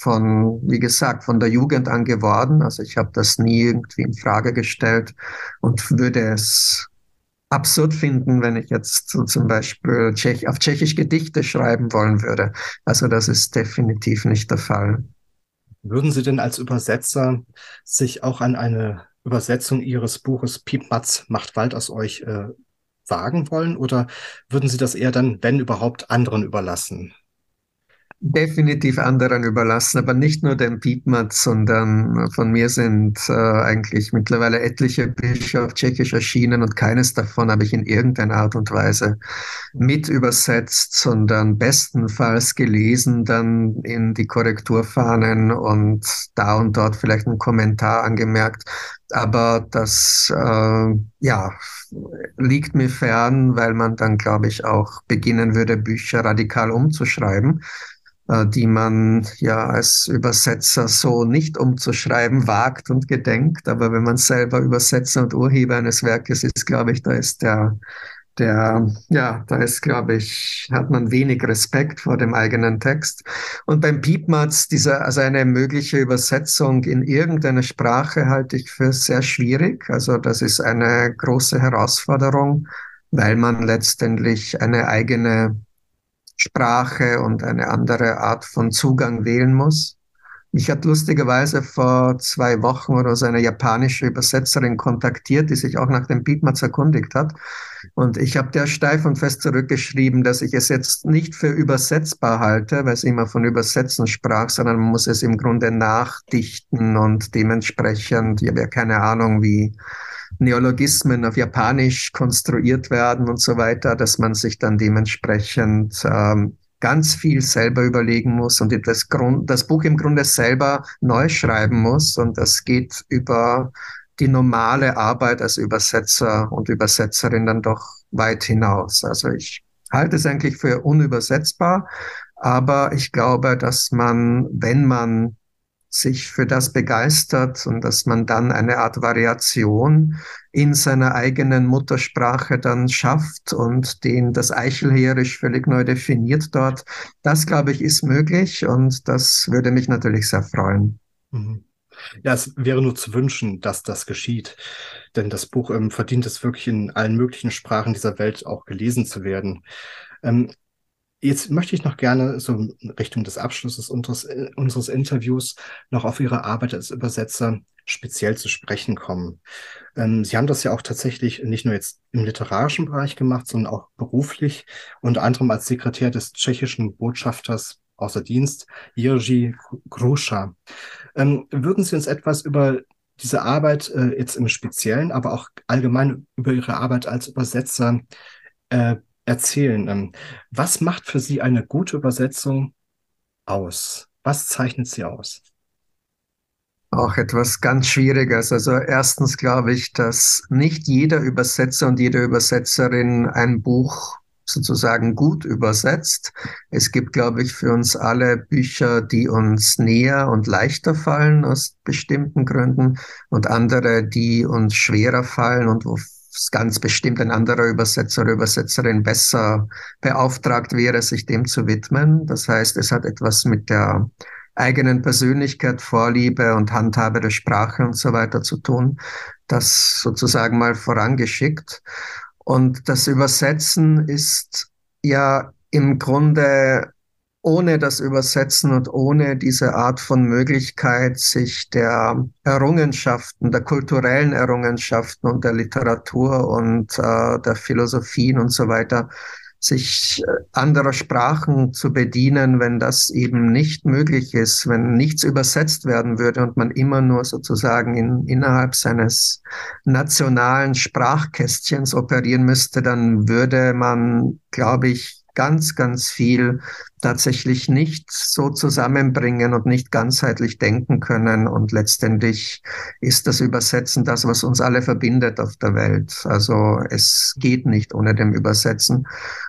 von, wie gesagt, von der Jugend an geworden. Also ich habe das nie irgendwie in Frage gestellt und würde es absurd finden, wenn ich jetzt so zum Beispiel Tschech auf Tschechisch Gedichte schreiben wollen würde. Also das ist definitiv nicht der Fall. Würden Sie denn als Übersetzer sich auch an eine Übersetzung Ihres Buches Piepmatz macht Wald aus euch äh, wagen wollen oder würden Sie das eher dann, wenn überhaupt, anderen überlassen? Definitiv anderen überlassen, aber nicht nur dem Piepmat, sondern von mir sind äh, eigentlich mittlerweile etliche Bücher auf Tschechisch erschienen und keines davon habe ich in irgendeiner Art und Weise mit übersetzt, sondern bestenfalls gelesen, dann in die Korrekturfahnen und da und dort vielleicht einen Kommentar angemerkt. Aber das äh, ja, liegt mir fern, weil man dann, glaube ich, auch beginnen würde, Bücher radikal umzuschreiben. Äh, die man ja als Übersetzer so nicht umzuschreiben wagt und gedenkt. Aber wenn man selber Übersetzer und Urheber eines Werkes ist, glaube ich, da ist der, der, ja, da ist, glaube ich, hat man wenig Respekt vor dem eigenen Text. Und beim Piepmatz, dieser, also eine mögliche Übersetzung in irgendeine Sprache halte ich für sehr schwierig. Also das ist eine große Herausforderung, weil man letztendlich eine eigene Sprache und eine andere Art von Zugang wählen muss. Mich hat lustigerweise vor zwei Wochen oder so eine japanische Übersetzerin kontaktiert, die sich auch nach dem Beatmatz erkundigt hat. Und ich habe der steif und fest zurückgeschrieben, dass ich es jetzt nicht für übersetzbar halte, weil sie immer von Übersetzen sprach, sondern man muss es im Grunde nachdichten und dementsprechend, ich habe ja keine Ahnung, wie Neologismen auf Japanisch konstruiert werden und so weiter, dass man sich dann dementsprechend ähm, ganz viel selber überlegen muss und das, Grund, das Buch im Grunde selber neu schreiben muss. Und das geht über die normale Arbeit als Übersetzer und Übersetzerin dann doch weit hinaus. Also ich halte es eigentlich für unübersetzbar, aber ich glaube, dass man, wenn man sich für das begeistert und dass man dann eine Art Variation in seiner eigenen Muttersprache dann schafft und den das Eichelheerisch völlig neu definiert dort. Das, glaube ich, ist möglich und das würde mich natürlich sehr freuen. Mhm. Ja, es wäre nur zu wünschen, dass das geschieht. Denn das Buch ähm, verdient es wirklich in allen möglichen Sprachen dieser Welt auch gelesen zu werden. Ähm, Jetzt möchte ich noch gerne so in Richtung des Abschlusses unseres, äh, unseres Interviews noch auf Ihre Arbeit als Übersetzer speziell zu sprechen kommen. Ähm, Sie haben das ja auch tatsächlich nicht nur jetzt im literarischen Bereich gemacht, sondern auch beruflich, unter anderem als Sekretär des tschechischen Botschafters außer Dienst, Jiří Gruscha. Ähm, würden Sie uns etwas über diese Arbeit äh, jetzt im Speziellen, aber auch allgemein über Ihre Arbeit als Übersetzer äh, erzählen. Ähm, was macht für Sie eine gute Übersetzung aus? Was zeichnet sie aus? Auch etwas ganz Schwieriges. Also erstens glaube ich, dass nicht jeder Übersetzer und jede Übersetzerin ein Buch sozusagen gut übersetzt. Es gibt, glaube ich, für uns alle Bücher, die uns näher und leichter fallen aus bestimmten Gründen und andere, die uns schwerer fallen und wo ganz bestimmt ein anderer Übersetzer oder Übersetzerin besser beauftragt wäre, sich dem zu widmen. Das heißt, es hat etwas mit der eigenen Persönlichkeit, Vorliebe und Handhabe der Sprache und so weiter zu tun. Das sozusagen mal vorangeschickt. Und das Übersetzen ist ja im Grunde ohne das Übersetzen und ohne diese Art von Möglichkeit, sich der Errungenschaften, der kulturellen Errungenschaften und der Literatur und äh, der Philosophien und so weiter, sich äh, anderer Sprachen zu bedienen, wenn das eben nicht möglich ist, wenn nichts übersetzt werden würde und man immer nur sozusagen in, innerhalb seines nationalen Sprachkästchens operieren müsste, dann würde man, glaube ich, ganz, ganz viel tatsächlich nicht so zusammenbringen und nicht ganzheitlich denken können. Und letztendlich ist das Übersetzen das, was uns alle verbindet auf der Welt. Also es geht nicht ohne dem Übersetzen.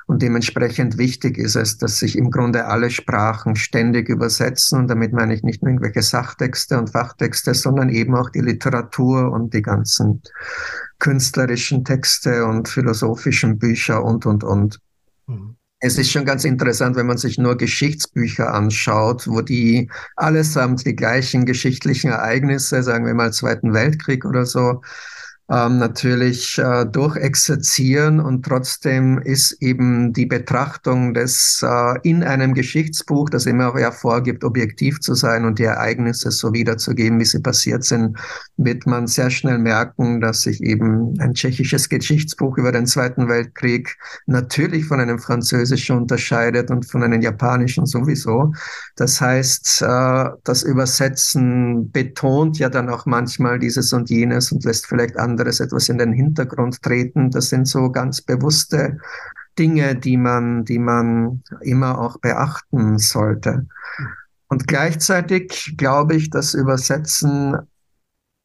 Und dementsprechend wichtig ist es, dass sich im Grunde alle Sprachen ständig übersetzen. Und damit meine ich nicht nur irgendwelche Sachtexte und Fachtexte, sondern eben auch die Literatur und die ganzen künstlerischen Texte und philosophischen Bücher und, und, und. Mhm. Es ist schon ganz interessant, wenn man sich nur Geschichtsbücher anschaut, wo die allesamt die gleichen geschichtlichen Ereignisse, sagen wir mal Zweiten Weltkrieg oder so, ähm, natürlich äh, durchexerzieren und trotzdem ist eben die Betrachtung des äh, in einem Geschichtsbuch, das immer ja vorgibt, objektiv zu sein und die Ereignisse so wiederzugeben, wie sie passiert sind, wird man sehr schnell merken, dass sich eben ein tschechisches Geschichtsbuch über den Zweiten Weltkrieg natürlich von einem französischen unterscheidet und von einem japanischen sowieso. Das heißt, äh, das Übersetzen betont ja dann auch manchmal dieses und jenes und lässt vielleicht andere anderes etwas in den Hintergrund treten. Das sind so ganz bewusste Dinge, die man, die man immer auch beachten sollte. Und gleichzeitig glaube ich, dass Übersetzen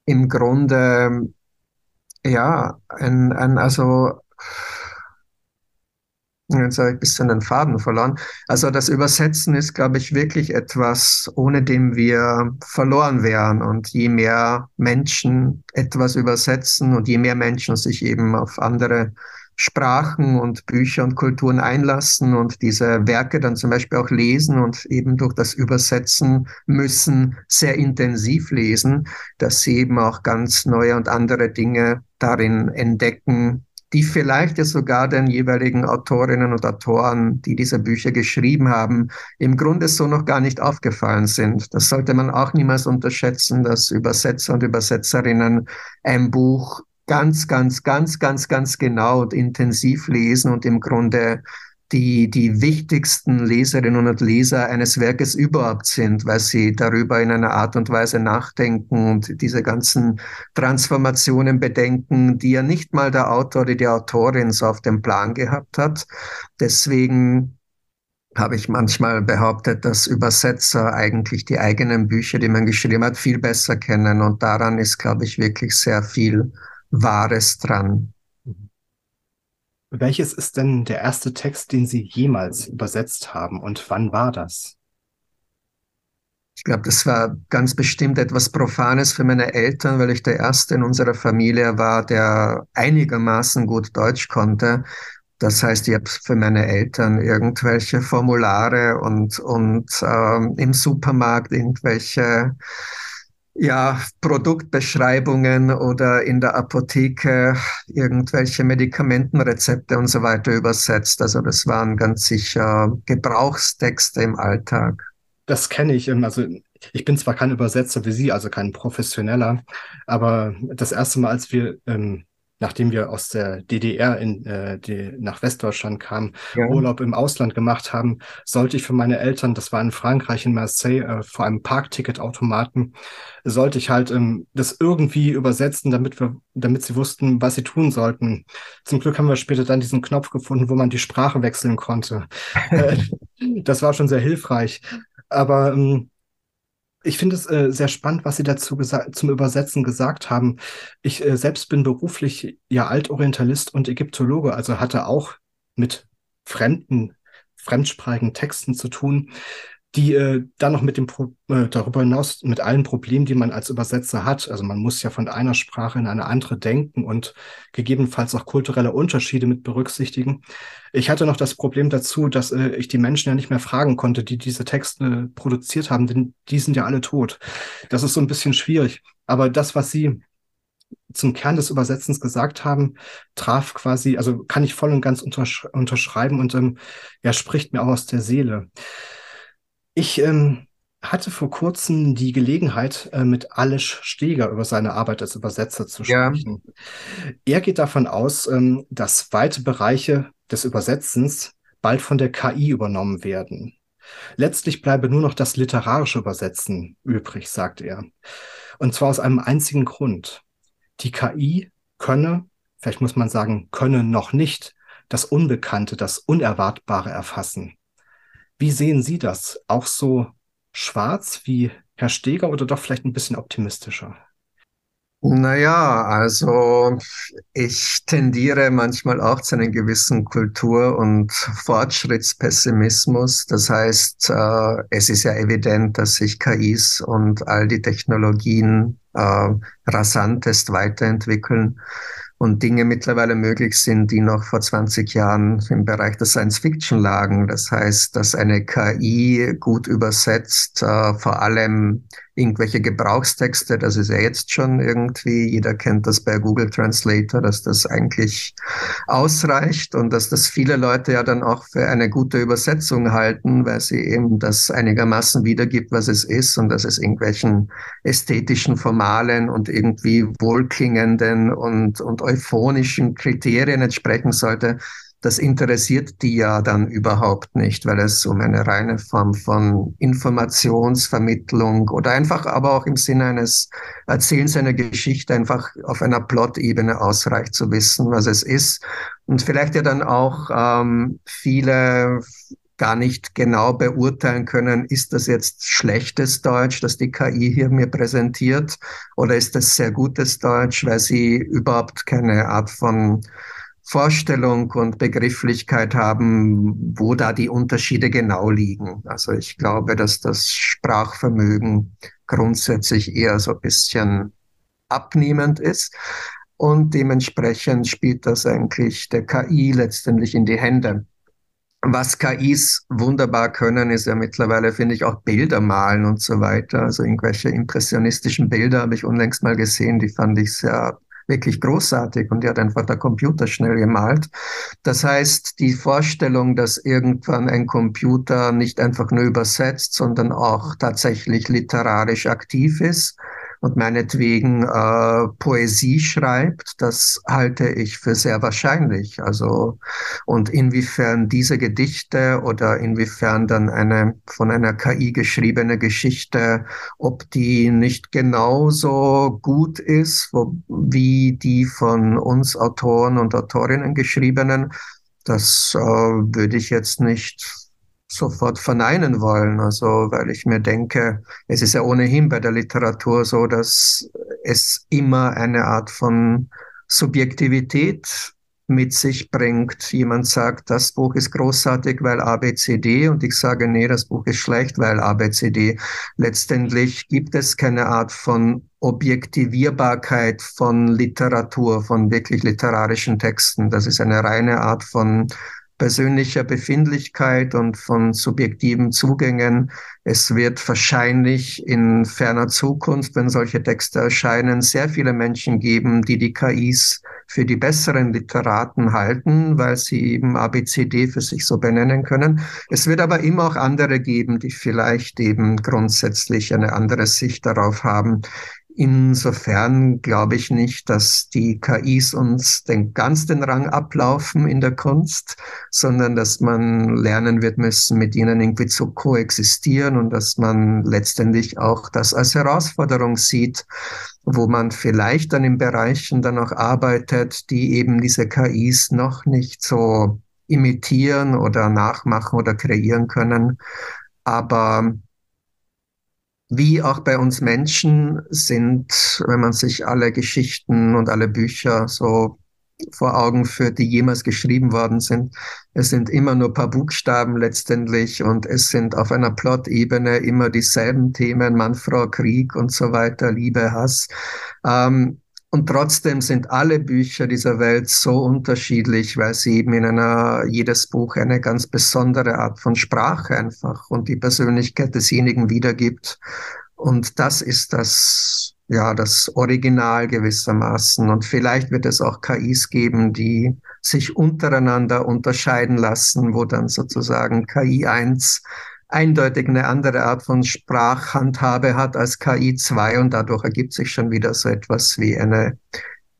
im Grunde, ja, ein, ein also Jetzt habe ich ein bisschen den Faden verloren. Also das Übersetzen ist, glaube ich, wirklich etwas, ohne dem wir verloren wären. Und je mehr Menschen etwas übersetzen und je mehr Menschen sich eben auf andere Sprachen und Bücher und Kulturen einlassen und diese Werke dann zum Beispiel auch lesen und eben durch das Übersetzen müssen sehr intensiv lesen, dass sie eben auch ganz neue und andere Dinge darin entdecken, die vielleicht ja sogar den jeweiligen Autorinnen und Autoren, die diese Bücher geschrieben haben, im Grunde so noch gar nicht aufgefallen sind. Das sollte man auch niemals unterschätzen, dass Übersetzer und Übersetzerinnen ein Buch ganz, ganz, ganz, ganz, ganz genau und intensiv lesen und im Grunde die, die wichtigsten Leserinnen und Leser eines Werkes überhaupt sind, weil sie darüber in einer Art und Weise nachdenken und diese ganzen Transformationen bedenken, die ja nicht mal der Autor oder die Autorin so auf dem Plan gehabt hat. Deswegen habe ich manchmal behauptet, dass Übersetzer eigentlich die eigenen Bücher, die man geschrieben hat, viel besser kennen. Und daran ist, glaube ich, wirklich sehr viel Wahres dran. Welches ist denn der erste Text, den Sie jemals übersetzt haben und wann war das? Ich glaube, das war ganz bestimmt etwas Profanes für meine Eltern, weil ich der Erste in unserer Familie war, der einigermaßen gut Deutsch konnte. Das heißt, ich habe für meine Eltern irgendwelche Formulare und, und ähm, im Supermarkt irgendwelche ja, Produktbeschreibungen oder in der Apotheke irgendwelche Medikamentenrezepte und so weiter übersetzt. Also das waren ganz sicher Gebrauchstexte im Alltag. Das kenne ich. Also ich bin zwar kein Übersetzer wie Sie, also kein Professioneller, aber das erste Mal, als wir ähm, nachdem wir aus der DDR in, äh, die, nach Westdeutschland kamen, ja. Urlaub im Ausland gemacht haben, sollte ich für meine Eltern, das war in Frankreich, in Marseille, äh, vor einem Parkticketautomaten, sollte ich halt ähm, das irgendwie übersetzen, damit wir, damit sie wussten, was sie tun sollten. Zum Glück haben wir später dann diesen Knopf gefunden, wo man die Sprache wechseln konnte. Äh, das war schon sehr hilfreich. Aber ähm, ich finde es äh, sehr spannend, was Sie dazu zum Übersetzen gesagt haben. Ich äh, selbst bin beruflich ja Altorientalist und Ägyptologe, also hatte auch mit fremden, fremdsprachigen Texten zu tun die äh, dann noch mit dem Pro äh, darüber hinaus mit allen Problemen, die man als Übersetzer hat. Also man muss ja von einer Sprache in eine andere denken und gegebenenfalls auch kulturelle Unterschiede mit berücksichtigen. Ich hatte noch das Problem dazu, dass äh, ich die Menschen ja nicht mehr fragen konnte, die diese Texte produziert haben, denn die sind ja alle tot. Das ist so ein bisschen schwierig. Aber das, was Sie zum Kern des Übersetzens gesagt haben, traf quasi, also kann ich voll und ganz untersch unterschreiben und ähm, ja, spricht mir auch aus der Seele. Ich ähm, hatte vor kurzem die Gelegenheit, äh, mit Alisch Steger über seine Arbeit als Übersetzer zu sprechen. Ja. Er geht davon aus, ähm, dass weite Bereiche des Übersetzens bald von der KI übernommen werden. Letztlich bleibe nur noch das literarische Übersetzen übrig, sagt er. Und zwar aus einem einzigen Grund. Die KI könne, vielleicht muss man sagen, könne noch nicht das Unbekannte, das Unerwartbare erfassen. Wie sehen Sie das? Auch so schwarz wie Herr Steger oder doch vielleicht ein bisschen optimistischer? Naja, also ich tendiere manchmal auch zu einem gewissen Kultur- und Fortschrittspessimismus. Das heißt, äh, es ist ja evident, dass sich KIs und all die Technologien äh, rasantest weiterentwickeln und Dinge mittlerweile möglich sind, die noch vor 20 Jahren im Bereich der Science Fiction lagen. Das heißt, dass eine KI gut übersetzt, äh, vor allem irgendwelche Gebrauchstexte, das ist ja jetzt schon irgendwie, jeder kennt das bei Google Translator, dass das eigentlich ausreicht und dass das viele Leute ja dann auch für eine gute Übersetzung halten, weil sie eben das einigermaßen wiedergibt, was es ist und dass es irgendwelchen ästhetischen, formalen und irgendwie wohlklingenden und, und euphonischen Kriterien entsprechen sollte das interessiert die ja dann überhaupt nicht, weil es um eine reine Form von Informationsvermittlung oder einfach aber auch im Sinne eines Erzählens einer Geschichte einfach auf einer Plot-Ebene ausreicht zu wissen, was es ist. Und vielleicht ja dann auch ähm, viele gar nicht genau beurteilen können, ist das jetzt schlechtes Deutsch, das die KI hier mir präsentiert, oder ist das sehr gutes Deutsch, weil sie überhaupt keine Art von Vorstellung und Begrifflichkeit haben, wo da die Unterschiede genau liegen. Also ich glaube, dass das Sprachvermögen grundsätzlich eher so ein bisschen abnehmend ist. Und dementsprechend spielt das eigentlich der KI letztendlich in die Hände. Was KIs wunderbar können, ist ja mittlerweile, finde ich, auch Bilder malen und so weiter. Also irgendwelche impressionistischen Bilder habe ich unlängst mal gesehen, die fand ich sehr wirklich großartig und die hat einfach der Computer schnell gemalt. Das heißt, die Vorstellung, dass irgendwann ein Computer nicht einfach nur übersetzt, sondern auch tatsächlich literarisch aktiv ist, und meinetwegen äh, Poesie schreibt, das halte ich für sehr wahrscheinlich. Also und inwiefern diese Gedichte oder inwiefern dann eine von einer KI geschriebene Geschichte, ob die nicht genauso gut ist wo, wie die von uns Autoren und Autorinnen geschriebenen, das äh, würde ich jetzt nicht sofort verneinen wollen. Also, weil ich mir denke, es ist ja ohnehin bei der Literatur so, dass es immer eine Art von Subjektivität mit sich bringt. Jemand sagt, das Buch ist großartig, weil ABCD und ich sage, nee, das Buch ist schlecht, weil ABCD. Letztendlich gibt es keine Art von Objektivierbarkeit von Literatur, von wirklich literarischen Texten. Das ist eine reine Art von persönlicher Befindlichkeit und von subjektiven Zugängen. Es wird wahrscheinlich in ferner Zukunft, wenn solche Texte erscheinen, sehr viele Menschen geben, die die KIs für die besseren Literaten halten, weil sie eben ABCD für sich so benennen können. Es wird aber immer auch andere geben, die vielleicht eben grundsätzlich eine andere Sicht darauf haben. Insofern glaube ich nicht, dass die KIs uns den, ganz den Rang ablaufen in der Kunst, sondern dass man lernen wird müssen, mit ihnen irgendwie zu koexistieren und dass man letztendlich auch das als Herausforderung sieht, wo man vielleicht dann in Bereichen dann auch arbeitet, die eben diese KIs noch nicht so imitieren oder nachmachen oder kreieren können. Aber wie auch bei uns Menschen sind, wenn man sich alle Geschichten und alle Bücher so vor Augen führt, die jemals geschrieben worden sind. Es sind immer nur paar Buchstaben letztendlich und es sind auf einer Plot-Ebene immer dieselben Themen, Mann, Frau, Krieg und so weiter, Liebe, Hass. Ähm, und trotzdem sind alle Bücher dieser Welt so unterschiedlich, weil sie eben in einer, jedes Buch eine ganz besondere Art von Sprache einfach und die Persönlichkeit desjenigen wiedergibt. Und das ist das, ja, das Original gewissermaßen. Und vielleicht wird es auch KIs geben, die sich untereinander unterscheiden lassen, wo dann sozusagen KI 1 eindeutig eine andere Art von Sprachhandhabe hat als KI2 und dadurch ergibt sich schon wieder so etwas wie eine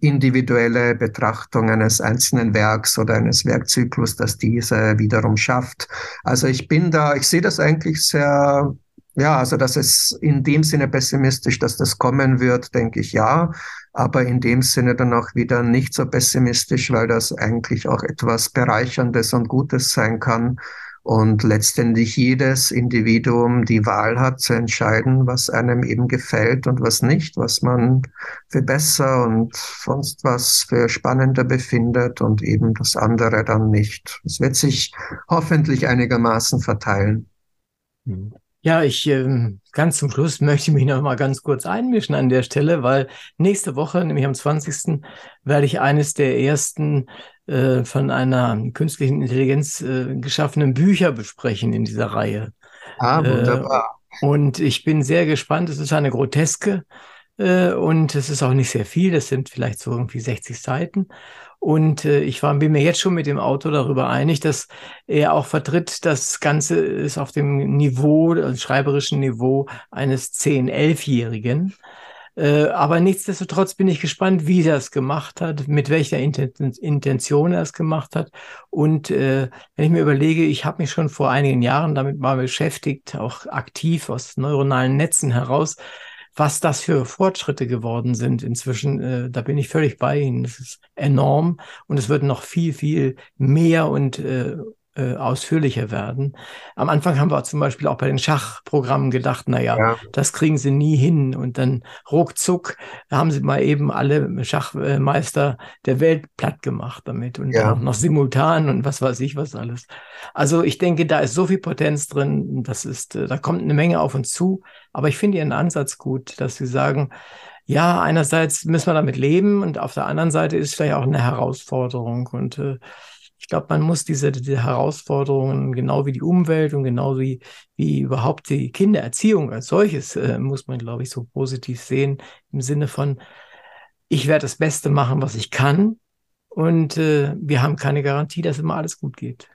individuelle Betrachtung eines einzelnen Werks oder eines Werkzyklus, das diese wiederum schafft. Also ich bin da, ich sehe das eigentlich sehr Ja, also das ist in dem Sinne pessimistisch, dass das kommen wird, denke ich ja, aber in dem Sinne dann auch wieder nicht so pessimistisch, weil das eigentlich auch etwas Bereicherndes und Gutes sein kann und letztendlich jedes Individuum die Wahl hat zu entscheiden, was einem eben gefällt und was nicht, was man für besser und sonst was für spannender befindet und eben das andere dann nicht. Es wird sich hoffentlich einigermaßen verteilen. Mhm. Ja, ich ähm, ganz zum Schluss möchte mich noch mal ganz kurz einmischen an der Stelle, weil nächste Woche, nämlich am 20. werde ich eines der ersten äh, von einer künstlichen Intelligenz äh, geschaffenen Bücher besprechen in dieser Reihe. Ah, wunderbar. Äh, und ich bin sehr gespannt. Es ist eine groteske äh, und es ist auch nicht sehr viel. Das sind vielleicht so irgendwie 60 Seiten. Und äh, ich war, bin mir jetzt schon mit dem Autor darüber einig, dass er auch vertritt, das Ganze ist auf dem Niveau, also schreiberischen Niveau eines 10-, 11-Jährigen. Äh, aber nichtsdestotrotz bin ich gespannt, wie er es gemacht hat, mit welcher Intention er es gemacht hat. Und äh, wenn ich mir überlege, ich habe mich schon vor einigen Jahren damit mal beschäftigt, auch aktiv aus neuronalen Netzen heraus, was das für Fortschritte geworden sind inzwischen, äh, da bin ich völlig bei Ihnen. Das ist enorm und es wird noch viel, viel mehr und äh, äh, ausführlicher werden. Am Anfang haben wir zum Beispiel auch bei den Schachprogrammen gedacht, naja, ja. das kriegen sie nie hin. Und dann ruckzuck haben sie mal eben alle Schachmeister der Welt platt gemacht damit und ja. auch noch simultan und was weiß ich was alles. Also ich denke, da ist so viel Potenz drin, das ist, äh, da kommt eine Menge auf uns zu. Aber ich finde Ihren Ansatz gut, dass Sie sagen, ja, einerseits müssen wir damit leben und auf der anderen Seite ist vielleicht auch eine Herausforderung und äh, ich glaube, man muss diese, diese Herausforderungen, genau wie die Umwelt und genau wie, wie überhaupt die Kindererziehung als solches, äh, muss man, glaube ich, so positiv sehen, im Sinne von, ich werde das Beste machen, was ich kann. Und äh, wir haben keine Garantie, dass immer alles gut geht.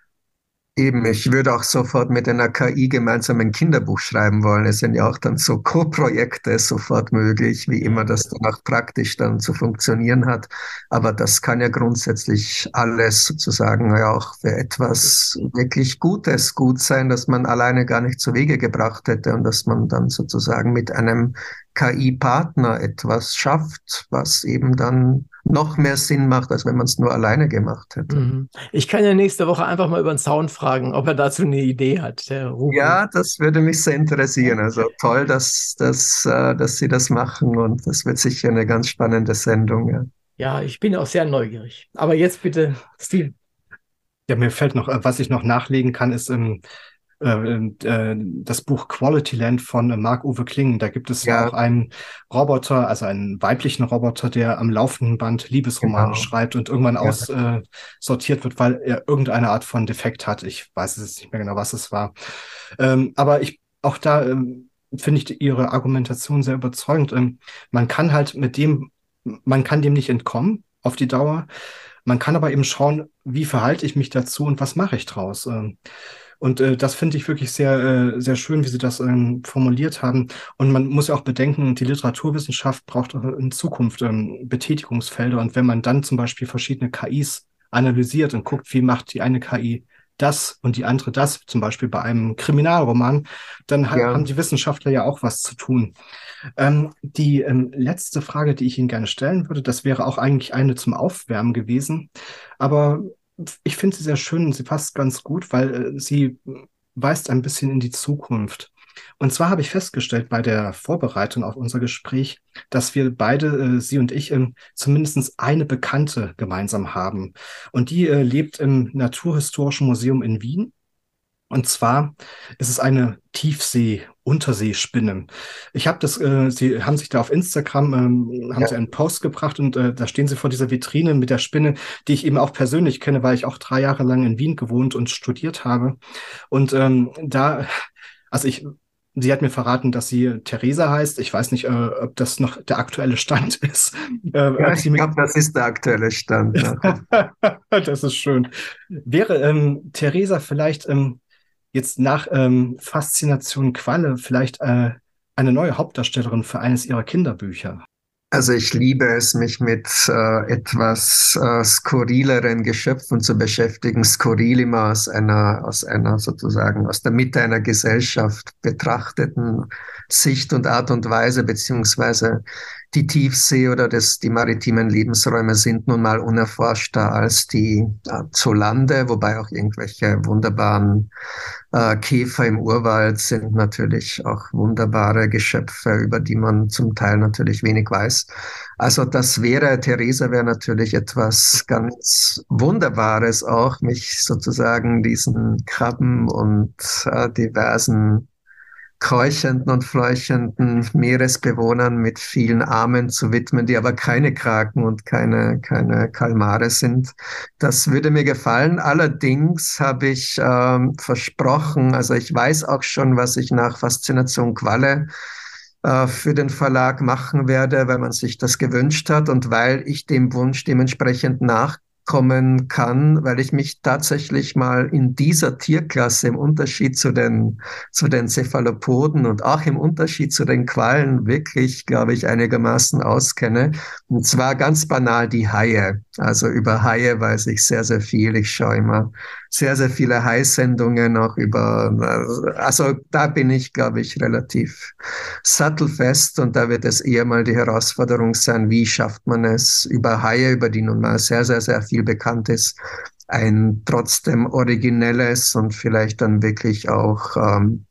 Eben, ich würde auch sofort mit einer KI gemeinsam ein Kinderbuch schreiben wollen. Es sind ja auch dann so Co-Projekte sofort möglich, wie immer das dann auch praktisch dann zu funktionieren hat. Aber das kann ja grundsätzlich alles sozusagen ja auch für etwas wirklich Gutes gut sein, dass man alleine gar nicht zu Wege gebracht hätte und dass man dann sozusagen mit einem KI-Partner etwas schafft, was eben dann noch mehr Sinn macht, als wenn man es nur alleine gemacht hätte. Mhm. Ich kann ja nächste Woche einfach mal über den Sound fragen, ob er dazu eine Idee hat. ja, das würde mich sehr interessieren. Also toll, dass, dass, äh, dass Sie das machen und das wird sicher eine ganz spannende Sendung. Ja, ja ich bin auch sehr neugierig. Aber jetzt bitte, Steve. Ja, mir fällt noch, äh, was ich noch nachlegen kann, ist, ähm, äh, äh, das Buch Quality Land von Marc-Uwe Kling. Da gibt es ja. auch einen Roboter, also einen weiblichen Roboter, der am laufenden Band Liebesromane genau. schreibt und irgendwann ja. aussortiert äh, wird, weil er irgendeine Art von Defekt hat. Ich weiß es nicht mehr genau, was es war. Ähm, aber ich auch da ähm, finde ich ihre Argumentation sehr überzeugend. Ähm, man kann halt mit dem, man kann dem nicht entkommen auf die Dauer. Man kann aber eben schauen, wie verhalte ich mich dazu und was mache ich draus. Ähm, und äh, das finde ich wirklich sehr, äh, sehr schön, wie Sie das ähm, formuliert haben. Und man muss ja auch bedenken, die Literaturwissenschaft braucht in Zukunft ähm, Betätigungsfelder. Und wenn man dann zum Beispiel verschiedene KIs analysiert und guckt, wie macht die eine KI das und die andere das, zum Beispiel bei einem Kriminalroman, dann ja. haben die Wissenschaftler ja auch was zu tun. Ähm, die ähm, letzte Frage, die ich Ihnen gerne stellen würde, das wäre auch eigentlich eine zum Aufwärmen gewesen. Aber ich finde sie sehr schön und sie passt ganz gut, weil äh, sie weist ein bisschen in die Zukunft. Und zwar habe ich festgestellt bei der Vorbereitung auf unser Gespräch, dass wir beide, äh, Sie und ich, ähm, zumindest eine Bekannte gemeinsam haben. Und die äh, lebt im Naturhistorischen Museum in Wien und zwar ist es eine Tiefsee-Unterseespinne. Ich habe das, äh, sie haben sich da auf Instagram, ähm, haben ja. sie einen Post gebracht und äh, da stehen sie vor dieser Vitrine mit der Spinne, die ich eben auch persönlich kenne, weil ich auch drei Jahre lang in Wien gewohnt und studiert habe. Und ähm, da, also ich, Sie hat mir verraten, dass sie Theresa heißt. Ich weiß nicht, äh, ob das noch der aktuelle Stand ist. Äh, ja, ich glaube, das ist der aktuelle Stand. das ist schön. Wäre ähm, Theresa vielleicht ähm, jetzt nach ähm, Faszination Qualle vielleicht äh, eine neue Hauptdarstellerin für eines ihrer Kinderbücher? Also ich liebe es, mich mit äh, etwas äh, skurrileren Geschöpfen zu beschäftigen. Skurril immer aus einer, aus einer sozusagen aus der Mitte einer Gesellschaft betrachteten Sicht und Art und Weise, beziehungsweise die Tiefsee oder das, die maritimen Lebensräume sind nun mal unerforschter als die äh, zu Lande, wobei auch irgendwelche wunderbaren äh, Käfer im Urwald sind natürlich auch wunderbare Geschöpfe, über die man zum Teil natürlich wenig weiß. Also das wäre, Theresa wäre natürlich etwas ganz Wunderbares auch, mich sozusagen diesen Krabben und äh, diversen keuchenden und fleuchenden Meeresbewohnern mit vielen Armen zu widmen, die aber keine Kraken und keine, keine Kalmare sind. Das würde mir gefallen. Allerdings habe ich ähm, versprochen, also ich weiß auch schon, was ich nach Faszination Qualle äh, für den Verlag machen werde, weil man sich das gewünscht hat und weil ich dem Wunsch dementsprechend nach kommen kann, weil ich mich tatsächlich mal in dieser Tierklasse im Unterschied zu den, zu den Cephalopoden und auch im Unterschied zu den Quallen wirklich, glaube ich, einigermaßen auskenne. Und zwar ganz banal die Haie. Also über Haie weiß ich sehr, sehr viel. Ich schaue immer sehr, sehr viele Hai-Sendungen auch über, also da bin ich, glaube ich, relativ sattelfest und da wird es eher mal die Herausforderung sein, wie schafft man es über Haie, über die nun mal sehr, sehr, sehr viel bekannt ist, ein trotzdem originelles und vielleicht dann wirklich auch ähm,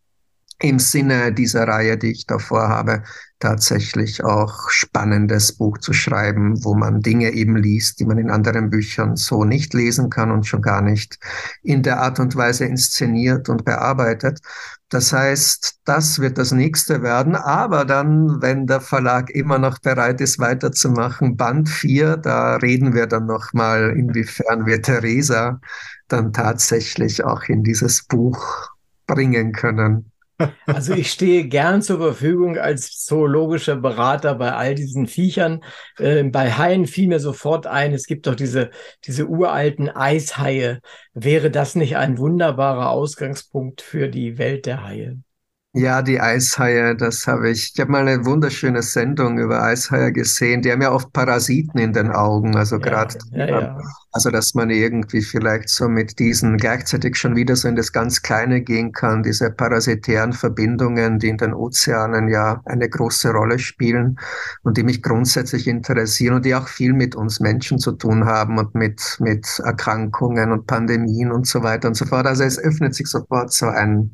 im Sinne dieser Reihe, die ich davor habe, tatsächlich auch spannendes Buch zu schreiben, wo man Dinge eben liest, die man in anderen Büchern so nicht lesen kann und schon gar nicht in der Art und Weise inszeniert und bearbeitet. Das heißt, das wird das nächste werden. Aber dann, wenn der Verlag immer noch bereit ist, weiterzumachen, Band 4, da reden wir dann nochmal, inwiefern wir Theresa dann tatsächlich auch in dieses Buch bringen können. Also ich stehe gern zur Verfügung als zoologischer Berater bei all diesen Viechern. Äh, bei Haien fiel mir sofort ein, es gibt doch diese, diese uralten Eishaie. Wäre das nicht ein wunderbarer Ausgangspunkt für die Welt der Haie? Ja, die Eishaie, das habe ich. Ich habe mal eine wunderschöne Sendung über Eishaie gesehen. Die haben ja oft Parasiten in den Augen, also ja, gerade, ja, ja. Also dass man irgendwie vielleicht so mit diesen gleichzeitig schon wieder so in das ganz Kleine gehen kann, diese parasitären Verbindungen, die in den Ozeanen ja eine große Rolle spielen und die mich grundsätzlich interessieren und die auch viel mit uns Menschen zu tun haben und mit, mit Erkrankungen und Pandemien und so weiter und so fort. Also es öffnet sich sofort so ein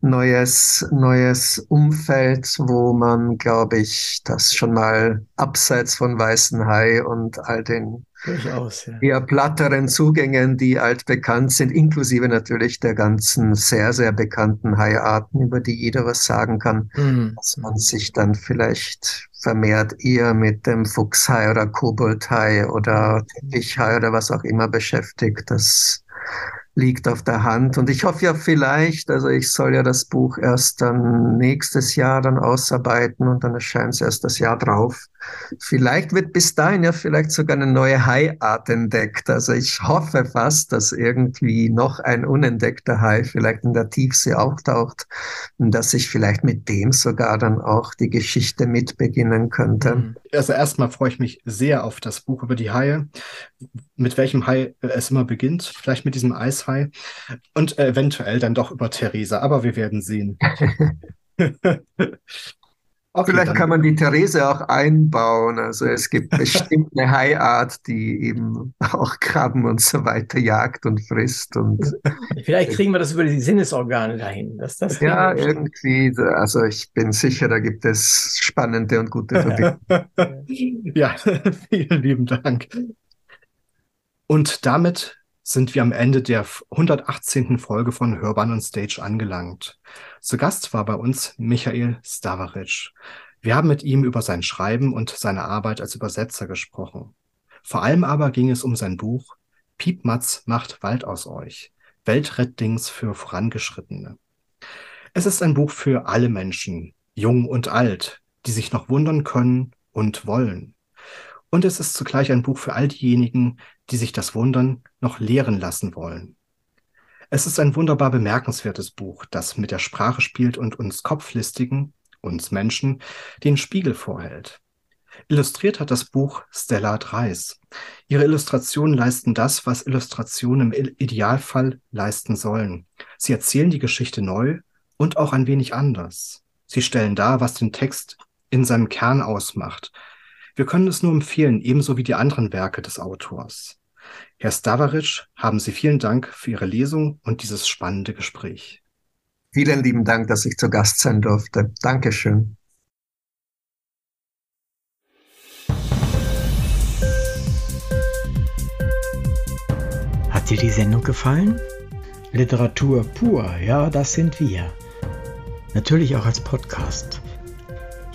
neues neues Umfeld, wo man, glaube ich, das schon mal abseits von Weißen Hai und all den Durchaus, ja. eher platteren Zugängen, die altbekannt sind, inklusive natürlich der ganzen sehr, sehr bekannten Haiarten, über die jeder was sagen kann, mhm. dass man sich dann vielleicht vermehrt eher mit dem Fuchshai oder Koboldhai oder Teppichhai oder was auch immer beschäftigt. Das liegt auf der Hand. Und ich hoffe ja vielleicht, also ich soll ja das Buch erst dann nächstes Jahr dann ausarbeiten und dann erscheint es erst das Jahr drauf. Vielleicht wird bis dahin ja vielleicht sogar eine neue Haiart entdeckt. Also ich hoffe fast, dass irgendwie noch ein unentdeckter Hai vielleicht in der Tiefsee auftaucht und dass ich vielleicht mit dem sogar dann auch die Geschichte mitbeginnen könnte. Mhm. Also erstmal freue ich mich sehr auf das Buch über die Haie, mit welchem Hai es immer beginnt, vielleicht mit diesem Eishai und eventuell dann doch über Theresa, aber wir werden sehen. Okay, Vielleicht kann man die Therese auch einbauen. Also es gibt bestimmt eine Haiart, die eben auch Krabben und so weiter jagt und frisst. Und Vielleicht kriegen wir das über die Sinnesorgane dahin. Dass das ja, irgendwie. Also ich bin sicher, da gibt es spannende und gute Verbindungen. ja, vielen lieben Dank. Und damit sind wir am Ende der 118. Folge von Hörbahn und Stage angelangt. Zu Gast war bei uns Michael Stavaric. Wir haben mit ihm über sein Schreiben und seine Arbeit als Übersetzer gesprochen. Vor allem aber ging es um sein Buch Piepmatz macht Wald aus euch. Weltrettdings für Vorangeschrittene. Es ist ein Buch für alle Menschen, jung und alt, die sich noch wundern können und wollen. Und es ist zugleich ein Buch für all diejenigen, die sich das Wundern noch lehren lassen wollen. Es ist ein wunderbar bemerkenswertes Buch, das mit der Sprache spielt und uns Kopflistigen, uns Menschen, den Spiegel vorhält. Illustriert hat das Buch Stella Dreis. Ihre Illustrationen leisten das, was Illustrationen im Idealfall leisten sollen. Sie erzählen die Geschichte neu und auch ein wenig anders. Sie stellen dar, was den Text in seinem Kern ausmacht. Wir können es nur empfehlen, ebenso wie die anderen Werke des Autors. Herr Stavaric, haben Sie vielen Dank für Ihre Lesung und dieses spannende Gespräch. Vielen lieben Dank, dass ich zu Gast sein durfte. Dankeschön. Hat dir die Sendung gefallen? Literatur pur, ja, das sind wir. Natürlich auch als Podcast.